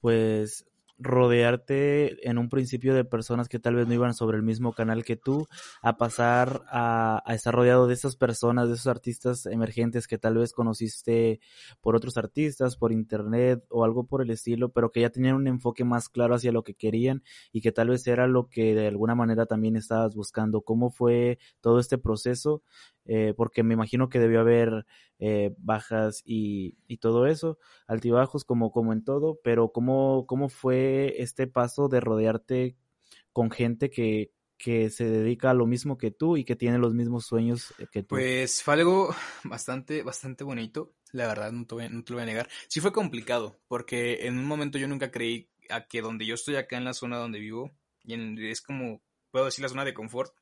pues rodearte en un principio de personas que tal vez no iban sobre el mismo canal que tú, a pasar a, estar rodeado de esas personas, de esos artistas emergentes que tal vez conociste por otros artistas, por internet o algo por el estilo, pero que ya tenían un enfoque más claro hacia lo que querían y que tal vez era lo que de alguna manera también estabas buscando. ¿Cómo fue todo este proceso? Eh, porque me imagino que debió haber eh, bajas y, y, todo eso, altibajos como, como en todo, pero ¿cómo, ¿cómo fue este paso de rodearte con gente que, que se dedica a lo mismo que tú y que tiene los mismos sueños eh, que tú? Pues fue algo bastante, bastante bonito, la verdad, no te, voy, no te lo voy a negar. Sí fue complicado, porque en un momento yo nunca creí a que donde yo estoy acá en la zona donde vivo, y es como, puedo decir la zona de confort,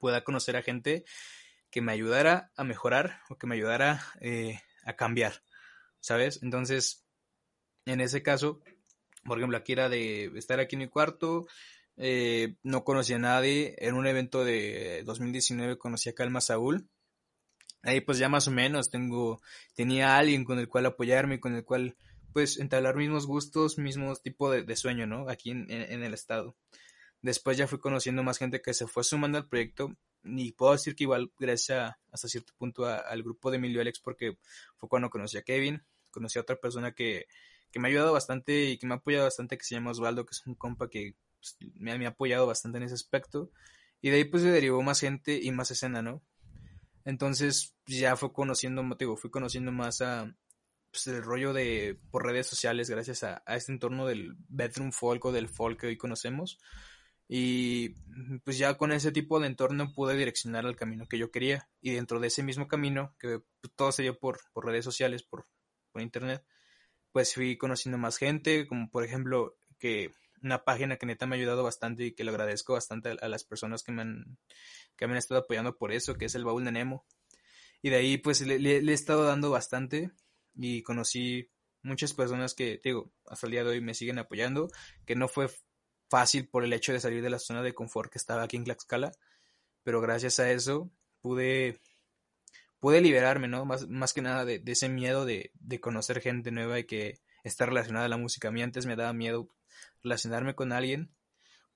pueda conocer a gente que me ayudara a mejorar o que me ayudara eh, a cambiar, ¿sabes? Entonces, en ese caso, por ejemplo, aquí era de estar aquí en mi cuarto, eh, no conocía a nadie, en un evento de 2019 conocí a Calma Saúl, ahí pues ya más o menos tengo, tenía alguien con el cual apoyarme, con el cual pues entablar mismos gustos, mismos tipo de, sueño, ¿no? Aquí en, el estado. Después ya fui conociendo más gente que se fue sumando al proyecto ni puedo decir que igual gracias hasta cierto punto al grupo de Emilio Alex porque fue cuando conocí a Kevin, conocí a otra persona que, que me ha ayudado bastante y que me ha apoyado bastante que se llama Osvaldo, que es un compa que pues, me, ha apoyado bastante en ese aspecto y de ahí pues se derivó más gente y más escena, ¿no? Entonces ya fue conociendo, motivo, fui conociendo más a pues, el rollo de por redes sociales gracias a, a este entorno del bedroom folk o del folk que hoy conocemos y pues ya con ese tipo de entorno pude direccionar al camino que yo quería. Y dentro de ese mismo camino, que todo se dio por, por redes sociales, por, por internet, pues fui conociendo más gente, como por ejemplo que una página que neta me ha ayudado bastante y que le agradezco bastante a, las personas que me, han, que me han estado apoyando por eso, que es el baúl de Nemo. Y de ahí pues le, le he estado dando bastante y conocí muchas personas que, digo, hasta el día de hoy me siguen apoyando, que no fue fácil por el hecho de salir de la zona de confort que estaba aquí en Tlaxcala, pero gracias a eso pude, pude liberarme, ¿no? Más, más que nada de, ese miedo de, de, conocer gente nueva y que está relacionada a la música. A mí antes me daba miedo relacionarme con alguien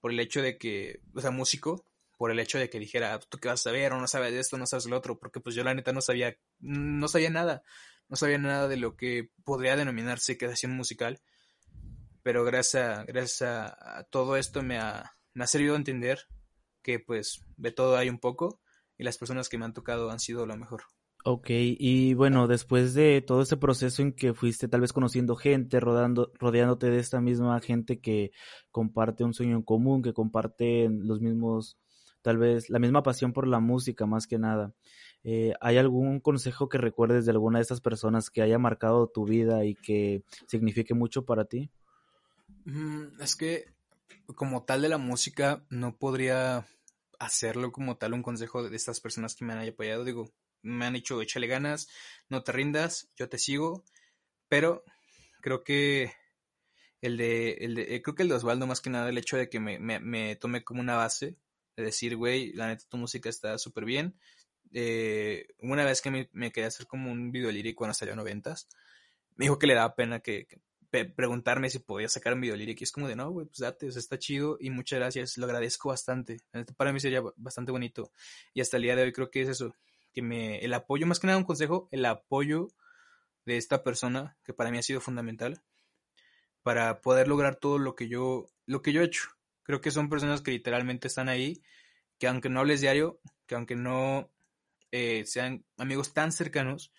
por el hecho de que, o sea, músico, por el hecho de que dijera, tú qué vas a saber, o no sabes de esto, no sabes lo otro, porque pues yo la neta no sabía, no sabía nada, no sabía nada de lo que podría denominarse creación musical, pero gracias a, gracias a, todo esto me ha, me ha servido a entender que pues de todo hay un poco y las personas que me han tocado han sido lo mejor. Ok, y bueno, después de todo ese proceso en que fuiste tal vez conociendo gente, rodando, rodeándote de esta misma gente que comparte un sueño en común, que comparte los mismos, tal vez la misma pasión por la música más que nada, eh, ¿hay algún consejo que recuerdes de alguna de estas personas que haya marcado tu vida y que signifique mucho para ti? Mm, es que como tal de la música no podría hacerlo como tal un consejo de estas personas que me han apoyado. Digo, me han dicho échale ganas, no te rindas, yo te sigo, pero creo que el de, el creo que el de Osvaldo más que nada el hecho de que me, me, tome como una base de decir, güey, la neta tu música está súper bien. Eh, una vez que me, me, quería hacer como un video lírico cuando salió noventas, me dijo que le daba pena que, preguntarme si podía sacar un video lírico y es como de, no, güey, pues date, o sea, está chido y muchas gracias, lo agradezco bastante. Para mí sería bastante bonito y hasta el día de hoy creo que es eso, que me, el apoyo, más que nada un consejo, el apoyo de esta persona, que para mí ha sido fundamental, para poder lograr todo lo que yo, lo que yo he hecho. Creo que son personas que literalmente están ahí, que aunque no hables diario, que aunque no eh, sean amigos tan cercanos,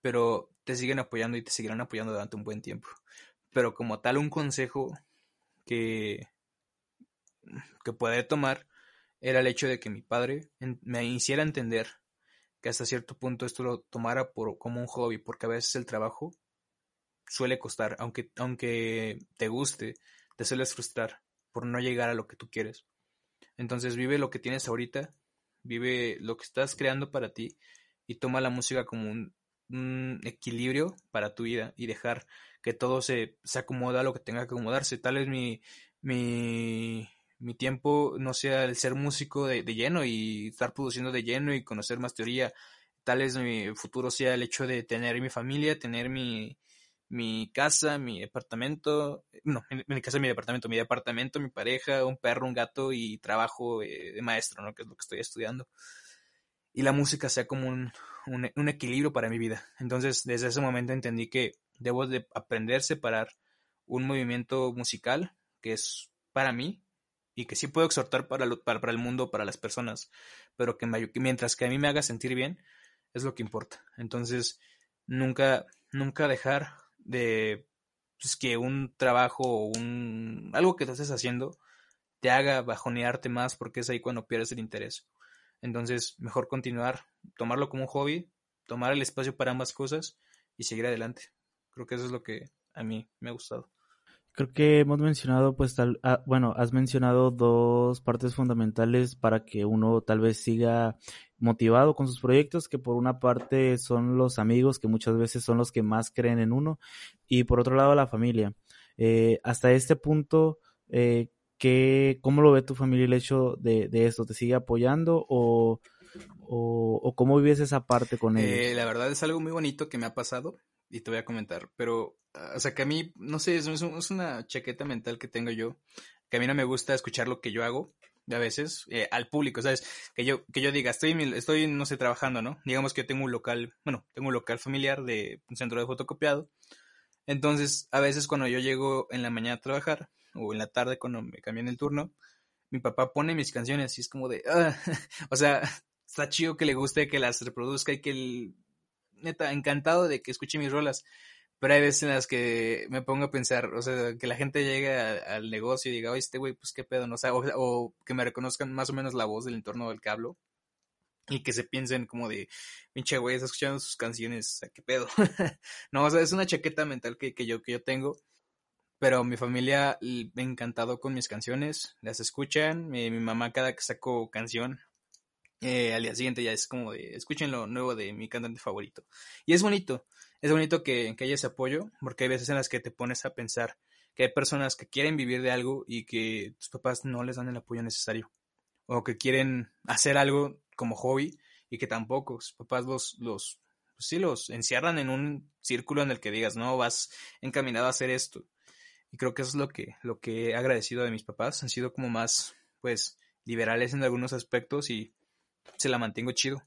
pero te siguen apoyando y te seguirán apoyando durante un buen tiempo. Pero como tal, un consejo que, que puede tomar era el hecho de que mi padre me hiciera entender que hasta cierto punto esto lo tomara por, como un hobby, porque a veces el trabajo suele costar, aunque, aunque te guste, te sueles frustrar por no llegar a lo que tú quieres. Entonces vive lo que tienes ahorita, vive lo que estás creando para ti y toma la música como un, equilibrio para tu vida y dejar que todo se, se acomoda a lo que tenga que acomodarse. Tal vez mi, mi, mi tiempo no sea el ser músico de, lleno y estar produciendo de lleno y conocer más teoría. Tal vez mi futuro sea el hecho de tener mi familia, tener mi, mi casa, mi departamento, no, mi casa, mi departamento, mi departamento, mi pareja, un perro, un gato y trabajo eh, de maestro, ¿no? Que es lo que estoy estudiando. Y la música sea como un, un, equilibrio para mi vida. Entonces, desde ese momento entendí que debo de aprender a separar un movimiento musical que es para mí y que sí puedo exhortar para, para, para, el mundo, para las personas, pero que, mientras que a mí me haga sentir bien, es lo que importa. Entonces, nunca, nunca dejar de pues, que un trabajo o un, algo que te estés haciendo te haga bajonearte más porque es ahí cuando pierdes el interés. Entonces, mejor continuar, tomarlo como un hobby, tomar el espacio para ambas cosas y seguir adelante. Creo que eso es lo que a mí me ha gustado. Creo que hemos mencionado, pues, tal, ah, bueno, has mencionado dos partes fundamentales para que uno tal vez siga motivado con sus proyectos, que por una parte son los amigos, que muchas veces son los que más creen en uno, y por otro lado la familia. Eh, hasta este punto, eh, ¿qué, ¿cómo lo ve tu familia el hecho de, de esto? ¿Te sigue apoyando o, o, o cómo vives esa parte con ellos? Eh, la verdad es algo muy bonito que me ha pasado y te voy a comentar, pero, o sea, que a mí, no sé, es, es una chaqueta mental que tengo yo, que a mí no me gusta escuchar lo que yo hago, a veces, eh, al público, ¿sabes? Que yo, que yo diga, estoy, estoy, no sé, trabajando, ¿no? Digamos que yo tengo un local, bueno, tengo un local familiar de un centro de fotocopiado. Entonces, a veces cuando yo llego en la mañana a trabajar, o en la tarde cuando me cambian el turno, mi papá pone mis canciones y es como de, ah", o sea, está chido que le guste que las reproduzca y que el, neta, encantado de que escuche mis rolas. Pero hay veces en las que me pongo a pensar, o sea, que la gente llegue al negocio y diga, oye, este güey, pues qué pedo, no o, o, que me reconozcan más o menos la voz del entorno del que hablo. Y que se piensen como de, pinche güey, está escuchando sus canciones, qué pedo. no, o sea, es una chaqueta mental que, que, yo, que yo tengo. Pero mi familia me encantado con mis canciones, las escuchan. Mi, mi mamá cada que saco canción, eh, al día siguiente ya es como de, escuchen lo nuevo de mi cantante favorito. Y es bonito, es bonito que, que haya ese apoyo, porque hay veces en las que te pones a pensar que hay personas que quieren vivir de algo y que tus papás no les dan el apoyo necesario. O que quieren hacer algo como hobby y que tampoco sus papás los, los, pues sí, los encierran en un círculo en el que digas, no, vas encaminado a hacer esto. Y creo que eso es lo que, lo que he agradecido de mis papás. Han sido como más, pues, liberales en algunos aspectos y se la mantengo chido.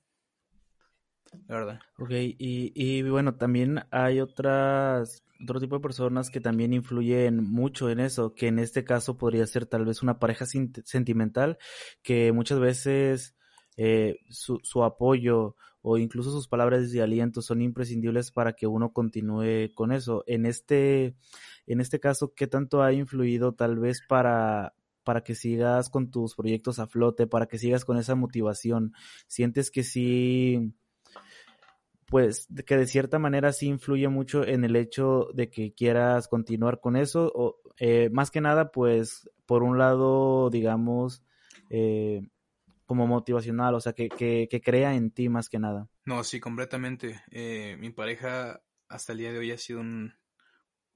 La verdad. Ok, y, y bueno, también hay otras otro tipo de personas que también influyen mucho en eso, que en este caso podría ser tal vez una pareja sentimental, que muchas veces eh, su, su, apoyo o incluso sus palabras de aliento son imprescindibles para que uno continúe con eso. En este, en este caso, ¿qué tanto ha influido tal vez para, para que sigas con tus proyectos a flote, para que sigas con esa motivación? ¿Sientes que sí pues que de cierta manera sí influye mucho en el hecho de que quieras continuar con eso, o eh, más que nada, pues por un lado, digamos, eh, como motivacional, o sea, que, que, crea en ti más que nada. No, sí, completamente. Eh, mi pareja hasta el día de hoy ha sido un,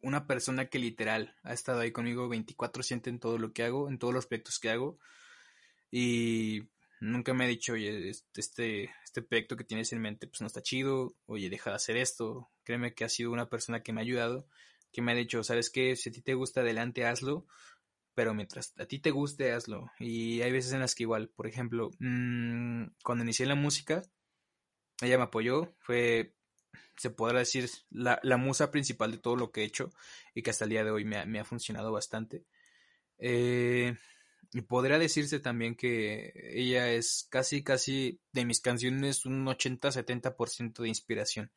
una persona que literal ha estado ahí conmigo 24/7 en todo lo que hago, en todos los proyectos que hago. Y nunca me ha dicho, oye, este, este proyecto que tienes en mente pues no está chido, oye, deja de hacer esto. Créeme que ha sido una persona que me ha ayudado, que me ha dicho, ¿sabes qué? Si a ti te gusta, adelante, hazlo, pero mientras a ti te guste, hazlo. Y hay veces en las que igual, por ejemplo, mmm, cuando inicié la música, ella me apoyó, fue, se podrá decir, la, la, musa principal de todo lo que he hecho y que hasta el día de hoy me ha, me ha funcionado bastante. Eh, y podría decirse también que ella es casi, casi de mis canciones un 80-70% de inspiración.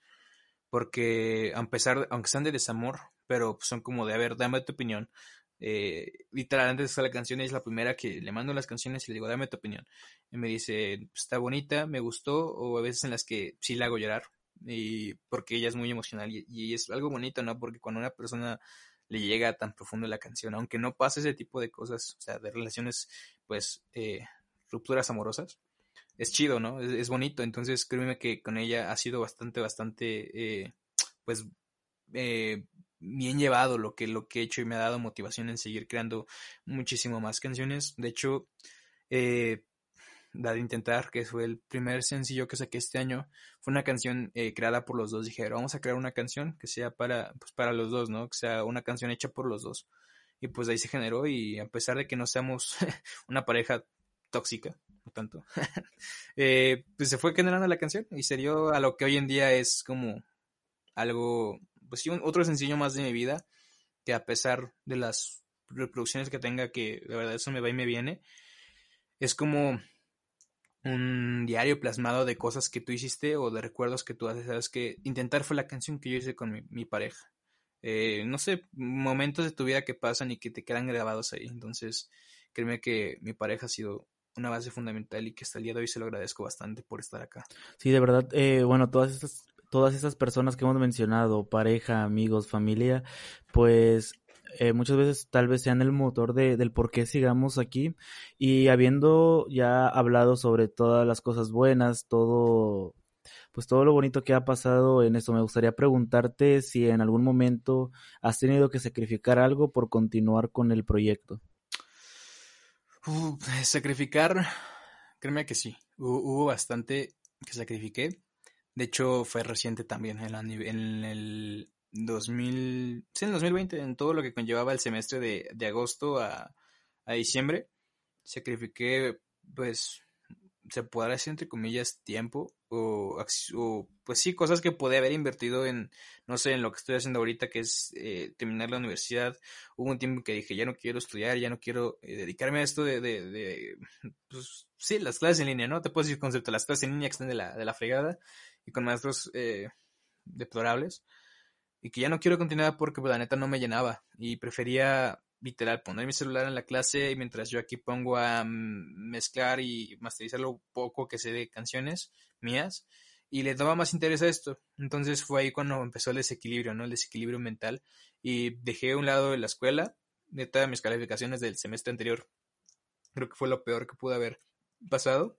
Porque a pesar, aunque sean de desamor, pero son como de, a ver, dame tu opinión. Eh, literal, antes de la canción es la primera que le mando las canciones y le digo, dame tu opinión. Y me dice, está bonita, me gustó, o a veces en las que sí la hago llorar. Y porque ella es muy emocional y, y es algo bonito, ¿no? Porque cuando una persona le llega tan profundo la canción, aunque no pase ese tipo de cosas, o sea, de relaciones, pues, eh, rupturas amorosas, es chido, ¿no? Es, bonito, entonces créeme que con ella ha sido bastante, bastante, eh, pues, eh, bien llevado lo que, lo que he hecho y me ha dado motivación en seguir creando muchísimo más canciones. De hecho, eh, de Intentar, que fue el primer sencillo que saqué este año, fue una canción eh, creada por los dos. Dije, vamos a crear una canción que sea para, pues, para los dos, ¿no? Que sea una canción hecha por los dos. Y pues ahí se generó y a pesar de que no seamos una pareja tóxica, no tanto, eh, pues se fue generando la canción y se dio a lo que hoy en día es como algo, pues sí, otro sencillo más de mi vida, que a pesar de las reproducciones que tenga, que de verdad eso me va y me viene, es como un diario plasmado de cosas que tú hiciste o de recuerdos que tú haces. Sabes que intentar fue la canción que yo hice con mi, pareja. Eh, no sé, momentos de tu vida que pasan y que te quedan grabados ahí. Entonces, créeme que mi pareja ha sido una base fundamental y que hasta el día de hoy se lo agradezco bastante por estar acá. Sí, de verdad, eh, bueno, todas estas, todas esas personas que hemos mencionado, pareja, amigos, familia, pues eh, muchas veces tal vez sean el motor de, del por qué sigamos aquí. Y habiendo ya hablado sobre todas las cosas buenas, todo, pues todo lo bonito que ha pasado en esto, me gustaría preguntarte si en algún momento has tenido que sacrificar algo por continuar con el proyecto. Uh, sacrificar, créeme que sí, hubo, bastante que sacrifiqué. De hecho, fue reciente también en, en el 2000, sí, en 2020, en todo lo que conllevaba el semestre de, de agosto a, a, diciembre, sacrifiqué, pues, se podrá decir entre comillas tiempo o, o, pues sí, cosas que podía haber invertido en, no sé, en lo que estoy haciendo ahorita, que es eh, terminar la universidad. Hubo un tiempo que dije, ya no quiero estudiar, ya no quiero eh, dedicarme a esto de, de, de, pues sí, las clases en línea, ¿no? Te puedo decir concepto, las clases en línea que están de la, de la fregada y con maestros eh, deplorables y que ya no quiero continuar porque pues, la neta no me llenaba y prefería literal poner mi celular en la clase y mientras yo aquí pongo a mezclar y masterizar lo poco que sé de canciones mías y le daba más interés a esto. Entonces fue ahí cuando empezó el desequilibrio, ¿no? El desequilibrio mental y dejé a un lado la escuela, de todas mis calificaciones del semestre anterior. Creo que fue lo peor que pudo haber pasado.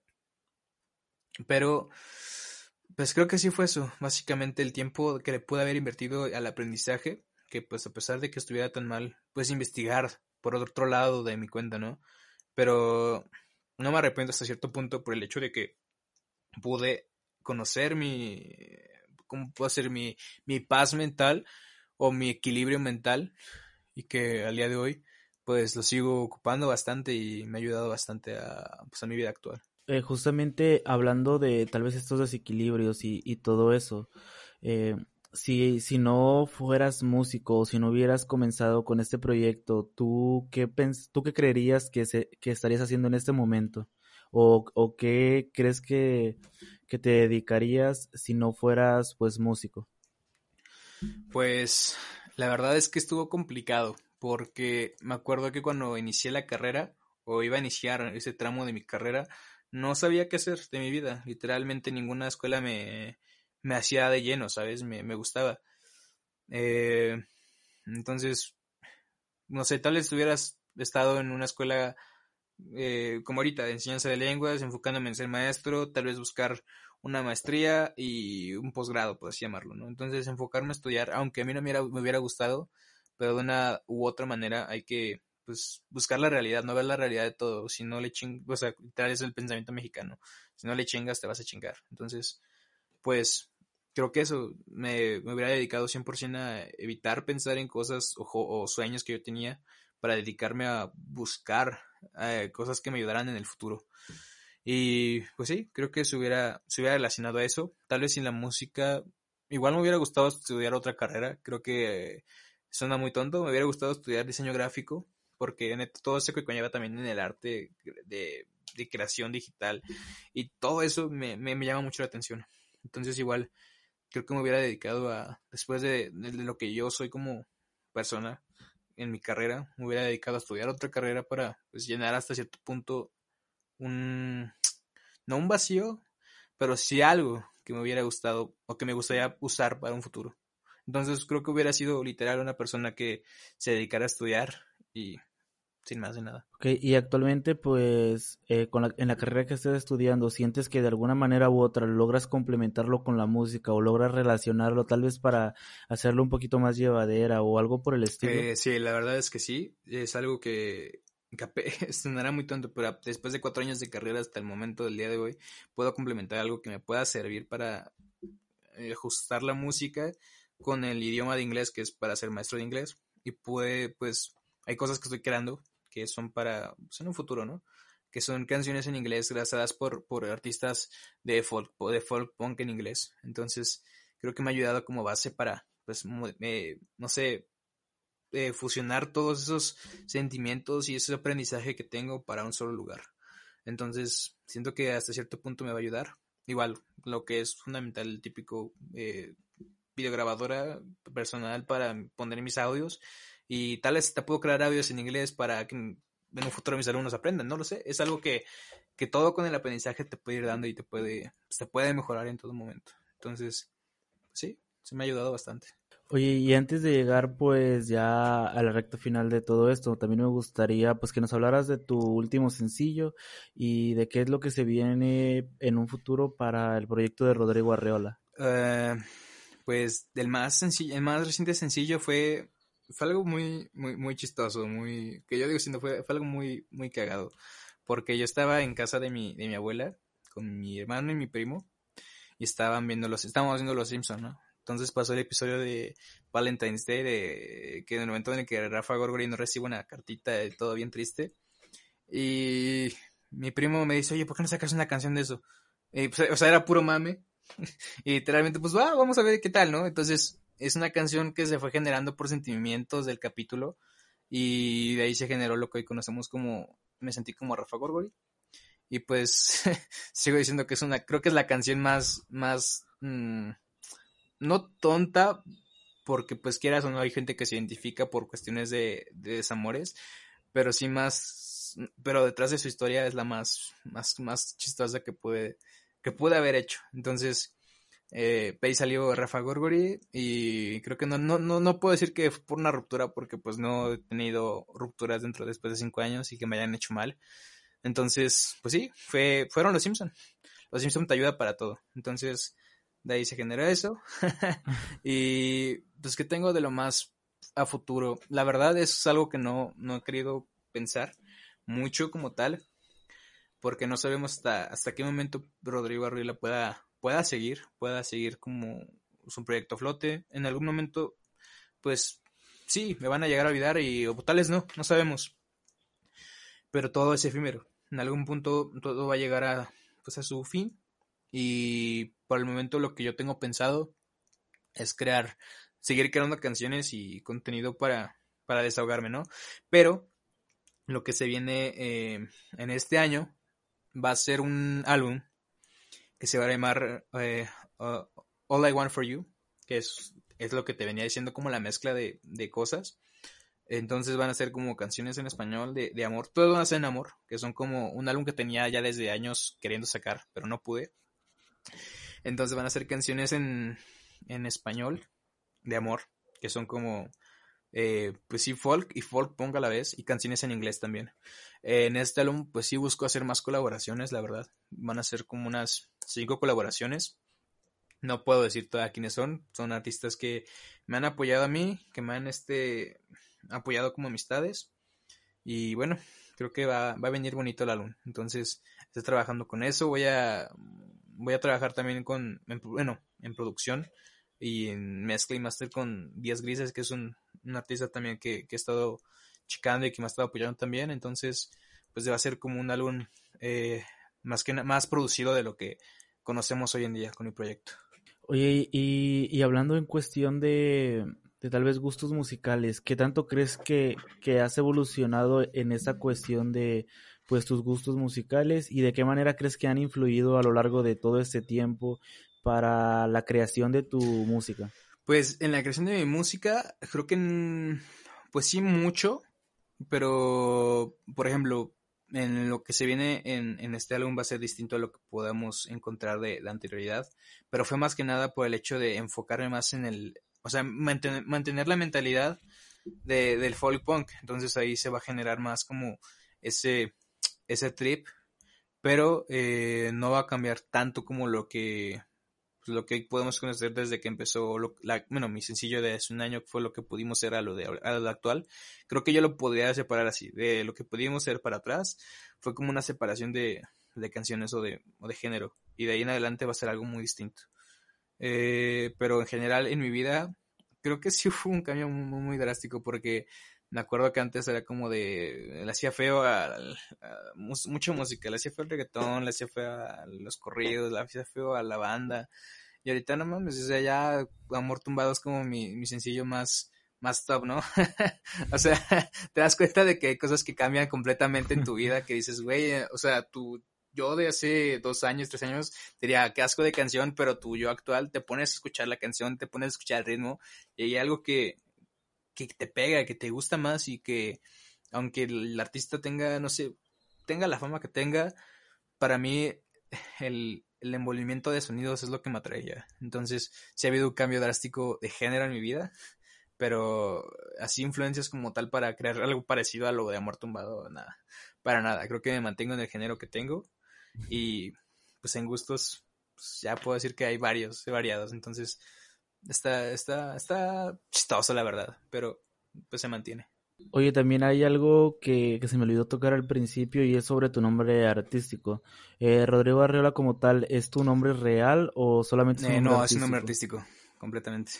Pero pues creo que sí fue eso, básicamente el tiempo que le pude haber invertido al aprendizaje, que pues a pesar de que estuviera tan mal, pues investigar por otro lado de mi cuenta, ¿no? Pero no me arrepiento hasta cierto punto por el hecho de que pude conocer mi, ¿cómo puedo hacer? Mi, mi paz mental o mi equilibrio mental y que al día de hoy pues lo sigo ocupando bastante y me ha ayudado bastante a, pues, a mi vida actual. Eh, justamente hablando de tal vez estos desequilibrios y, y todo eso, eh, si, si no fueras músico si no hubieras comenzado con este proyecto, ¿tú qué, pens tú qué creerías que, se, que estarías haciendo en este momento? ¿O, o qué crees que, que te dedicarías si no fueras pues músico? Pues la verdad es que estuvo complicado porque me acuerdo que cuando inicié la carrera o iba a iniciar ese tramo de mi carrera, no sabía qué hacer de mi vida. Literalmente ninguna escuela me, me hacía de lleno, ¿sabes? Me, me gustaba. Eh, entonces, no sé, tal vez hubieras estado en una escuela eh, como ahorita, de enseñanza de lenguas, enfocándome en ser maestro, tal vez buscar una maestría y un posgrado, por así llamarlo, ¿no? Entonces, enfocarme a estudiar, aunque a mí no me me hubiera gustado, pero de una u otra manera hay que pues buscar la realidad, no ver la realidad de todo, si no le chingas, o sea, tal es el pensamiento mexicano, si no le chingas te vas a chingar. Entonces, pues creo que eso me, me hubiera dedicado 100% a evitar pensar en cosas o, o, sueños que yo tenía para dedicarme a buscar eh, cosas que me ayudaran en el futuro. Y pues sí, creo que se hubiera, se hubiera relacionado a eso. Tal vez sin la música, igual me hubiera gustado estudiar otra carrera. Creo que suena muy tonto. Me hubiera gustado estudiar diseño gráfico, porque todo eso que conlleva también en el arte de, creación digital y todo eso me, llama mucho la atención. Entonces igual creo que me hubiera dedicado a, después de, de, lo que yo soy como persona en mi carrera, me hubiera dedicado a estudiar otra carrera para pues, llenar hasta cierto punto un, no un vacío, pero sí algo que me hubiera gustado o que me gustaría usar para un futuro. Entonces creo que hubiera sido literal una persona que se dedicara a estudiar y sin más de nada. Ok, y actualmente pues eh, con la, en la carrera que estés estudiando, ¿sientes que de alguna manera u otra logras complementarlo con la música o logras relacionarlo tal vez para hacerlo un poquito más llevadera o algo por el estilo? Eh, sí, la verdad es que sí, es algo que sonará muy tonto, pero después de cuatro años de carrera hasta el momento del día de hoy, puedo complementar algo que me pueda servir para eh, ajustar la música con el idioma de inglés, que es para ser maestro de inglés, y puede, pues, hay cosas que estoy creando que son para, pues, en un futuro, ¿no? Que son canciones en inglés grabadas por, por artistas de folk, de folk punk en inglés. Entonces, creo que me ha ayudado como base para, pues, eh, no sé, eh, fusionar todos esos sentimientos y ese aprendizaje que tengo para un solo lugar. Entonces, siento que hasta cierto punto me va a ayudar. Igual, lo que es fundamental, el típico eh, videograbadora personal para poner mis audios y tal vez te puedo crear audios en inglés para que en un futuro mis alumnos aprendan, no lo sé, es algo que, que todo con el aprendizaje te puede ir dando y te puede, se puede mejorar en todo momento. Entonces, sí, se me ha ayudado bastante. Oye, y antes de llegar pues ya a la recta final de todo esto, también me gustaría pues que nos hablaras de tu último sencillo y de qué es lo que se viene en un futuro para el proyecto de Rodrigo Arreola. Uh, pues más sencillo, el más reciente sencillo fue fue algo muy, muy, muy chistoso, muy, que yo digo siendo fue, fue algo muy, muy cagado, porque yo estaba en casa de mi, de mi abuela, con mi hermano y mi primo, y estaban viendo los, estábamos viendo los Simpsons, ¿no? Entonces pasó el episodio de Valentine's Day, de que en el momento en el que Rafa Gorgori no recibe una cartita de todo bien triste, y mi primo me dice, oye, ¿por qué no sacas una canción de eso? Y, pues, o sea, era puro mame, y literalmente, pues va, vamos a ver qué tal, ¿no? Entonces es una canción que se fue generando por sentimientos del capítulo y de ahí se generó lo que hoy conocemos como me sentí como Rafa Gorgori. Y pues sigo diciendo que es una creo que es la canción más más mmm, no tonta porque pues quieras o no hay gente que se identifica por cuestiones de, de desamores pero sí más pero detrás de su historia es la más más más chistosa que puede que pude haber hecho. Entonces eh, ahí salió Rafa Gorgori y creo que no, no, no, no puedo decir que fue por una ruptura porque pues no he tenido rupturas dentro después de cinco años y que me hayan hecho mal. Entonces, pues sí, fue, fueron los Simpson. Los Simpson te ayuda para todo. Entonces, de ahí se generó eso. y pues que tengo de lo más a futuro. La verdad es algo que no, no he querido pensar mucho como tal. Porque no sabemos hasta, hasta qué momento Rodrigo Arriola pueda pueda seguir, pueda seguir como un proyecto flote. En algún momento, pues sí, me van a llegar a olvidar y o tal vez no, no sabemos. Pero todo es efímero. En algún punto todo va a llegar a, pues, a su fin. Y por el momento lo que yo tengo pensado es crear, seguir creando canciones y contenido para, para desahogarme, ¿no? Pero lo que se viene eh, en este año va a ser un álbum que se va a llamar eh, All I Want For You, que es, es, lo que te venía diciendo como la mezcla de, de, cosas. Entonces van a ser como canciones en español de, de amor, todo van a ser en amor, que son como un álbum que tenía ya desde años queriendo sacar, pero no pude. Entonces van a ser canciones en, en español de amor, que son como eh, pues sí, folk y folk ponga a la vez y canciones en inglés también. Eh, en este álbum, pues sí busco hacer más colaboraciones, la verdad. Van a ser como unas cinco colaboraciones. No puedo decir todavía quiénes son. Son artistas que me han apoyado a mí, que me han este, apoyado como amistades. Y bueno, creo que va, va a venir bonito el álbum. Entonces, estoy trabajando con eso. Voy a, voy a trabajar también con, bueno, en producción y en mezcla y master con Díaz Grises, que es un, un artista también que, que, he estado chicando y que me ha estado apoyando también. Entonces, pues va a ser como un álbum eh, más que más producido de lo que conocemos hoy en día con mi proyecto. Oye, y, y hablando en cuestión de, de, tal vez gustos musicales, ¿qué tanto crees que, que has evolucionado en esa cuestión de pues tus gustos musicales y de qué manera crees que han influido a lo largo de todo este tiempo para la creación de tu música? Pues en la creación de mi música, creo que pues sí mucho, pero por ejemplo, en lo que se viene en, este álbum va a ser distinto a lo que podamos encontrar de la anterioridad, pero fue más que nada por el hecho de enfocarme más en el, o sea, mantener, mantener la mentalidad de, del folk punk, entonces ahí se va a generar más como ese, ese trip, pero eh, no va a cambiar tanto como lo que pues, lo que podemos conocer desde que empezó, lo, la, bueno, mi sencillo de hace un año fue lo que pudimos ser a lo, de, a lo actual. Creo que yo lo podría separar así, de lo que pudimos ser para atrás, fue como una separación de, de canciones o de, o de género, y de ahí en adelante va a ser algo muy distinto. Eh, pero en general en mi vida, creo que sí fue un cambio muy, muy drástico porque me acuerdo que antes era como de, le hacía feo a, a, a mucha música, le hacía feo al reggaetón, le hacía feo a los corridos, le hacía feo a la banda. Y ahorita no mames, o sea, ya Amor Tumbado es como mi, mi sencillo más, más top, ¿no? o sea, te das cuenta de que hay cosas que cambian completamente en tu vida que dices, güey, eh, o sea, tú, yo de hace dos años, tres años, diría, qué asco de canción, pero tú, yo actual, te pones a escuchar la canción, te pones a escuchar el ritmo, y hay algo que, que te pega, que te gusta más y que aunque el artista tenga, no sé, tenga la fama que tenga, para mí el, el envolvimiento de sonidos es lo que me atrae ya. Entonces, sí ha habido un cambio drástico de género en mi vida, pero así influencias como tal para crear algo parecido a lo de Amor Tumbado, nada, para nada. Creo que me mantengo en el género que tengo y pues en gustos pues, ya puedo decir que hay varios, variados. Entonces, está, está, está chistoso la verdad, pero pues se mantiene. Oye, también hay algo que, que, se me olvidó tocar al principio y es sobre tu nombre artístico. Eh, Rodrigo Arreola como tal, ¿es tu nombre real o solamente es un eh, nombre No, artístico? es un nombre artístico, completamente.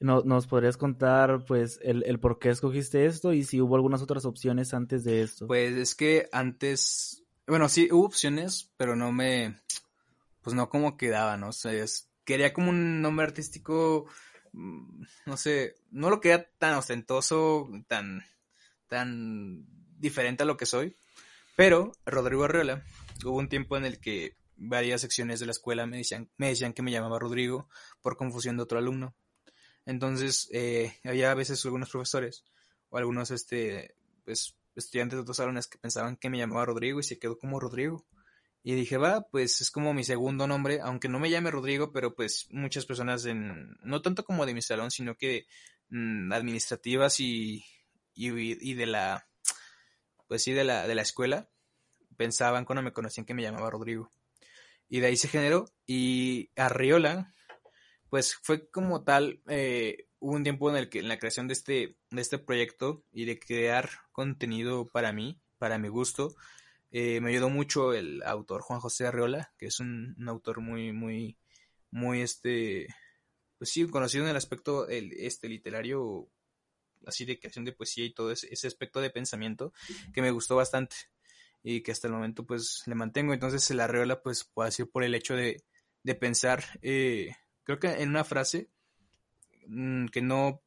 No, ¿Nos podrías contar pues el, el por qué escogiste esto y si hubo algunas otras opciones antes de esto? Pues es que antes, bueno, sí hubo opciones, pero no me, pues no como quedaba, ¿no? O sea, es, quería como un nombre artístico, mm, no sé, no lo quería tan ostentoso, tan, tan diferente a lo que soy, pero Rodrigo Arreola, hubo un tiempo en el que varias secciones de la escuela me decían, me decían que me llamaba Rodrigo por confusión de otro alumno. Entonces, eh, había a veces algunos profesores o algunos este, pues, estudiantes de otros salones que pensaban que me llamaba Rodrigo y se quedó como Rodrigo. Y dije, va, pues es como mi segundo nombre, aunque no me llame Rodrigo, pero pues muchas personas, en, no tanto como de mi salón, sino que mmm, administrativas y, y, y, de la, pues sí, de la, de la escuela, pensaban cuando me conocían que me llamaba Rodrigo. Y de ahí se generó. Y Arriola, pues fue como tal, eh, hubo un tiempo en el que en la creación de este, de este proyecto y de crear contenido para mí, para mi gusto, eh, me ayudó mucho el autor Juan José Arreola, que es un, autor muy, muy, muy este, pues sí, conocido en el aspecto el, este literario así de creación de poesía y todo ese, aspecto de pensamiento que me gustó bastante y que hasta el momento pues le mantengo. Entonces la arreola pues puede ser por el hecho de, de pensar, eh, creo que en una frase mm, que no,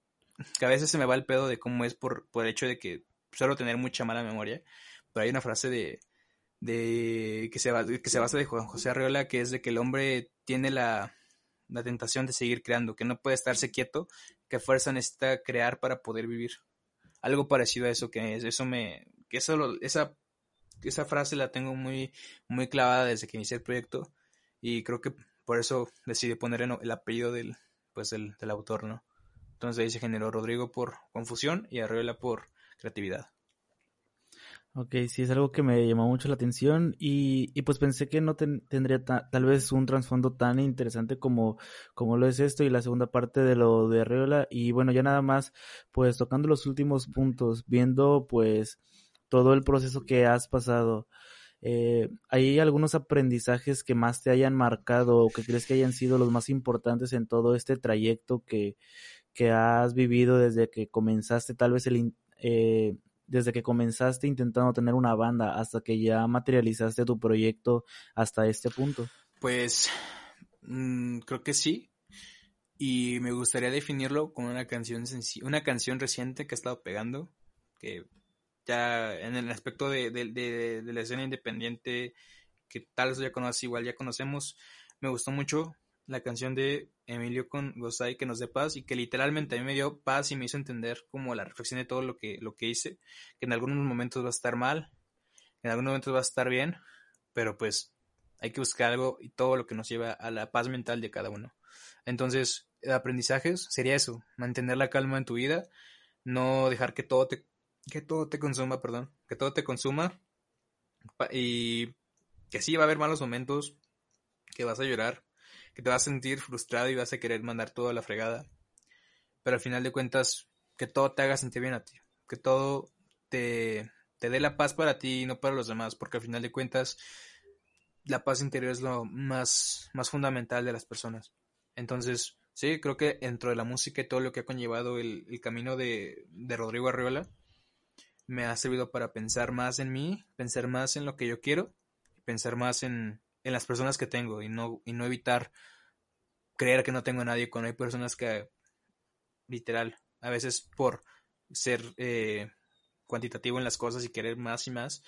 que a veces se me va el pedo de cómo es por, por el hecho de que suelo tener mucha mala memoria, pero hay una frase de, de que se, que se basa de Juan José Arreola que es de que el hombre tiene la, la tentación de seguir creando, que no puede estarse quieto, que fuerza necesita crear para poder vivir. Algo parecido a eso que es, eso me, que eso, esa, esa frase la tengo muy, muy clavada desde que inicié el proyecto y creo que por eso decidí poner el apellido del, pues del, del autor, ¿no? Entonces ahí se generó Rodrigo por confusión y Arreola por creatividad. Ok, sí, es algo que me llamó mucho la atención y, y pues pensé que no tendría tal vez un trasfondo tan interesante como, como lo es esto y la segunda parte de lo de Arreola y bueno, ya nada más pues tocando los últimos puntos, viendo pues todo el proceso que has pasado. Eh, ¿Hay algunos aprendizajes que más te hayan marcado o que crees que hayan sido los más importantes en todo este trayecto que, que has vivido desde que comenzaste tal vez el, eh, desde que comenzaste intentando tener una banda hasta que ya materializaste tu proyecto hasta este punto? Pues mm, creo que sí. Y me gustaría definirlo con una canción una canción reciente que ha estado pegando, que ya en el aspecto de, de, la escena independiente, que tal vez ya conoces, igual ya conocemos, me gustó mucho la canción de Emilio con Gosay que nos dé paz y que literalmente a mí me dio paz y me hizo entender como la reflexión de todo lo que, lo que hice, que en algunos momentos va a estar mal, en algunos momentos va a estar bien, pero pues hay que buscar algo y todo lo que nos lleva a la paz mental de cada uno. Entonces, aprendizajes sería eso, mantener la calma en tu vida, no dejar que todo te, que todo te consuma, perdón, que todo te consuma y que sí va a haber malos momentos, que vas a llorar, que te vas a sentir frustrado y vas a querer mandar todo a la fregada. Pero al final de cuentas, que todo te haga sentir bien a ti, que todo te, te dé la paz para ti y no para los demás, porque al final de cuentas, la paz interior es lo más, más fundamental de las personas. Entonces, sí, creo que dentro de la música y todo lo que ha conllevado el, camino de, de Rodrigo Arriola, me ha servido para pensar más en mí, pensar más en lo que yo quiero, pensar más en, en las personas que tengo y no, y no evitar creer que no tengo a nadie cuando hay personas que, literal, a veces por ser eh, cuantitativo en las cosas y querer más y más,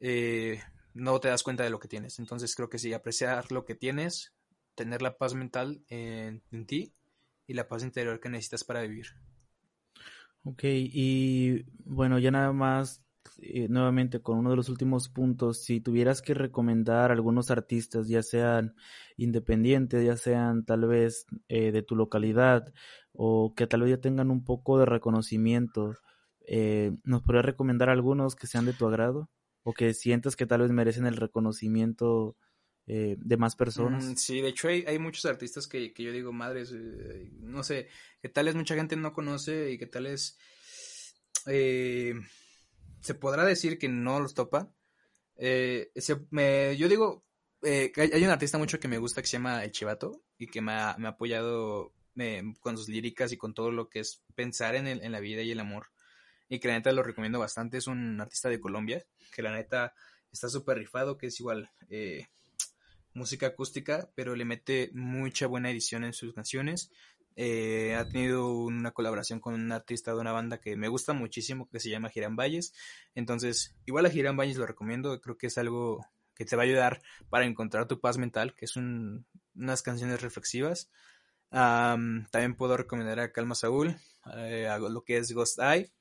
eh, no te das cuenta de lo que tienes. Entonces creo que sí, apreciar lo que tienes, tener la paz mental en, en ti y la paz interior que necesitas para vivir. Ok, y bueno, ya nada más eh, nuevamente con uno de los últimos puntos, si tuvieras que recomendar algunos artistas, ya sean independientes, ya sean tal vez eh, de tu localidad o que tal vez ya tengan un poco de reconocimiento, eh, ¿nos podrías recomendar algunos que sean de tu agrado o que sientas que tal vez merecen el reconocimiento? de más personas. Mm, sí, de hecho hay, hay muchos artistas que, que, yo digo, madres, no sé, que tal vez mucha gente no conoce y que tal vez eh, se podrá decir que no los topa. Eh, me, yo digo, eh, hay un artista mucho que me gusta que se llama El Chivato y que me ha, me ha apoyado con sus líricas y con todo lo que es pensar en, el, en la vida y el amor. Y que la neta lo recomiendo bastante. Es un artista de Colombia que la neta está súper rifado, que es igual eh, música acústica, pero le mete mucha buena edición en sus canciones. Eh, ha tenido una colaboración con un artista de una banda que me gusta muchísimo que se llama Giran Valles. Entonces, igual a Giran Valles lo recomiendo, creo que es algo que te va a ayudar para encontrar tu paz mental, que es unas canciones reflexivas. también puedo recomendar a Calma Saúl, eh, lo que es Ghost Eye.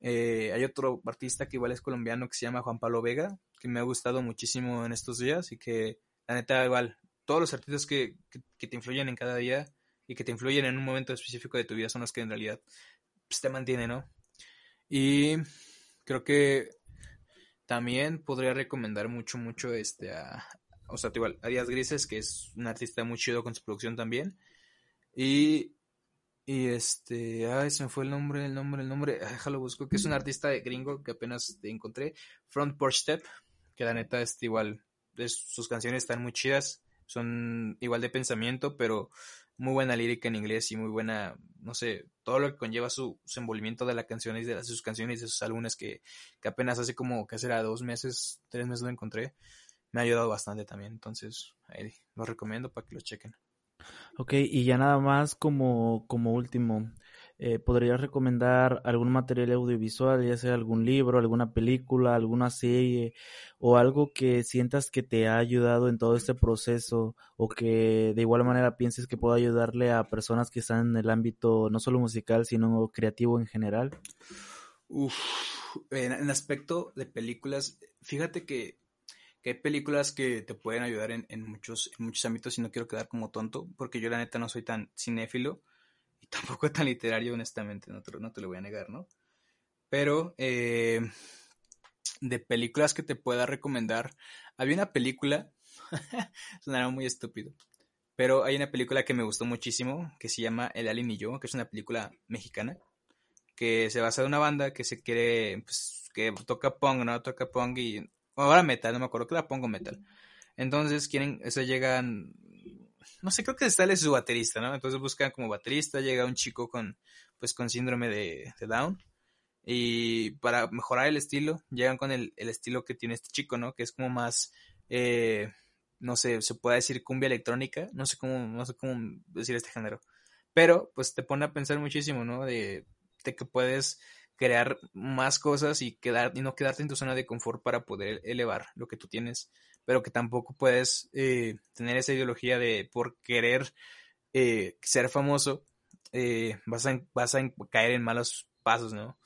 Eh, hay otro artista que igual es colombiano que se llama Juan Pablo Vega, que me ha gustado muchísimo en estos días y que la neta igual, todos los artistas que te influyen en cada día y que te influyen en un momento específico de tu vida son los que en realidad pues, te mantienen, ¿no? Y creo que también podría recomendar mucho, mucho este a, o sea, igual, a Díaz Grises, que es un artista muy chido con su producción también. Y, y este, ay, se me fue el nombre, el nombre, el nombre, déjalo busco, que es un artista de gringo que apenas te encontré, Front Porch Step, que la neta es igual, sus canciones están muy chidas, son igual de pensamiento, pero muy buena lírica en inglés y muy buena, no sé, todo lo que conlleva su, envolvimiento de la canción y de, sus canciones de sus álbumes que, que apenas hace como que será dos meses, tres meses lo encontré, me ha ayudado bastante también. Entonces, ahí lo recomiendo para que lo chequen. Ok, y ya nada más como, como último, eh, ¿podrías recomendar algún material audiovisual, ya sea algún libro, alguna película, alguna serie o algo que sientas que te ha ayudado en todo este proceso o que de igual manera pienses que pueda ayudarle a personas que están en el ámbito no solo musical, sino creativo en general? Uf, en, en aspecto de películas, fíjate que hay películas que te pueden ayudar en, muchos, en muchos ámbitos y no quiero quedar como tonto, porque yo la neta no soy tan cinéfilo y tampoco tan literario, honestamente, no te, no te lo voy a negar, ¿no? Pero eh, de películas que te pueda recomendar, había una película, sonará muy estúpido, pero hay una película que me gustó muchísimo, que se llama El Alien y yo, que es una película mexicana, que se basa en una banda que se quiere, pues, que toca pong, ¿no? Toca pong y ahora metal, no me acuerdo que la pongo metal. Entonces quieren, eso llegan, no sé, creo que sale su baterista, ¿no? Entonces buscan como baterista, llega un chico con, pues con síndrome de, Down. Y para mejorar el estilo, llegan con el, estilo que tiene este chico, ¿no? Que es como más, eh, no sé, se puede decir cumbia electrónica, no sé cómo, no sé cómo decir este género. Pero, pues te pone a pensar muchísimo, ¿no? De, de que puedes crear más cosas y, quedar, y no quedarte en tu zona de confort para poder elevar lo que tú tienes, pero que tampoco puedes eh, tener esa ideología de por querer eh, ser famoso, eh, vas, a, vas a caer en malos pasos, ¿no?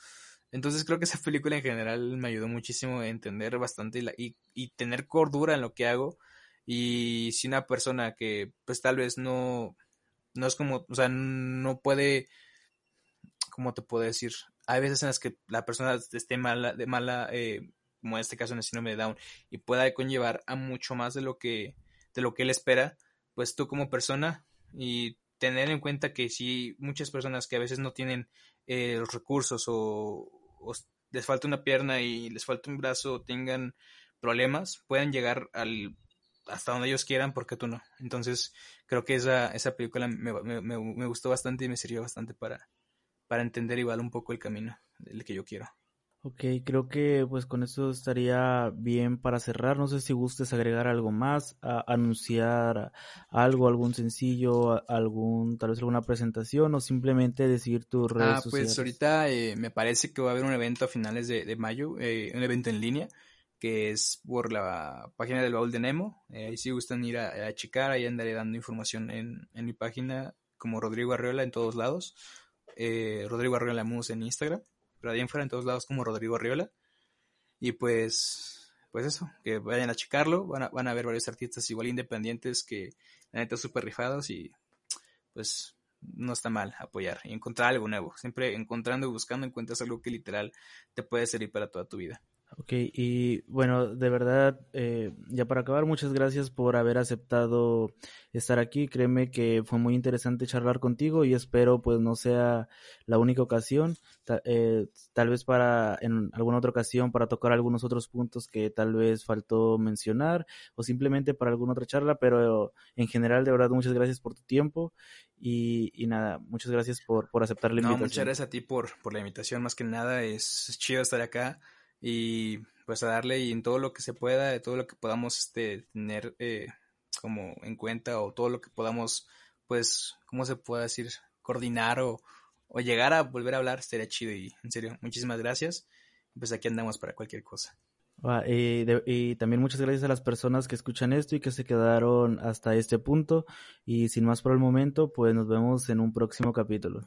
Entonces creo que esa película en general me ayudó muchísimo a entender bastante y, y, tener cordura en lo que hago. Y si una persona que pues tal vez no, no es como, o sea, no puede, ¿cómo te puedo decir? hay veces en las que la persona esté mala, de mala, como en este caso en el síndrome de Down, y pueda conllevar a mucho más de lo que, de lo que él espera, pues tú como persona y tener en cuenta que si muchas personas que a veces no tienen eh, los recursos o, les falta una pierna y les falta un brazo tengan problemas, pueden llegar al hasta donde ellos quieran porque tú no. Entonces creo que esa, esa película me, me, me gustó bastante y me sirvió bastante para, para entender igual un poco el camino del que yo quiero. Ok, creo que pues con eso estaría bien para cerrar. No sé si gustes agregar algo más, anunciar algo, algún sencillo, algún tal vez alguna presentación o simplemente decir tu redes ah, pues ahorita eh, me parece que va a haber un evento a finales de, mayo, eh, un evento en línea que es por la página del baúl de Nemo. Eh, ahí si gustan ir a, a, checar, ahí andaré dando información en, en mi página como Rodrigo Arreola en todos lados eh, Rodrigo Arriola Mus en Instagram, pero ahí en fuera en todos lados como Rodrigo Arriola. Y pues, pues eso, que vayan a checarlo, van a, van a ver varios artistas igual independientes que la neta súper rifados y pues no está mal apoyar y encontrar algo nuevo. Siempre encontrando y buscando encuentras algo que literal te puede servir para toda tu vida. Ok, y bueno, de verdad, eh, ya para acabar, muchas gracias por haber aceptado estar aquí. Créeme que fue muy interesante charlar contigo y espero pues no sea la única ocasión, eh, tal vez para en alguna otra ocasión para tocar algunos otros puntos que tal vez faltó mencionar o simplemente para alguna otra charla, pero en general, de verdad, muchas gracias por tu tiempo y, y nada, muchas gracias por, por aceptar la invitación. muchas gracias a ti por, por la invitación, más que nada, es chido estar acá y pues a darle y en todo lo que se pueda, de todo lo que podamos este, tener eh, como en cuenta o todo lo que podamos, pues, ¿cómo se puede decir? Coordinar o, o llegar a volver a hablar, estaría chido y en serio, muchísimas gracias. Pues aquí andamos para cualquier cosa. y, y, también muchas gracias a las personas que escuchan esto y que se quedaron hasta este punto. Y sin más por el momento, pues nos vemos en un próximo capítulo.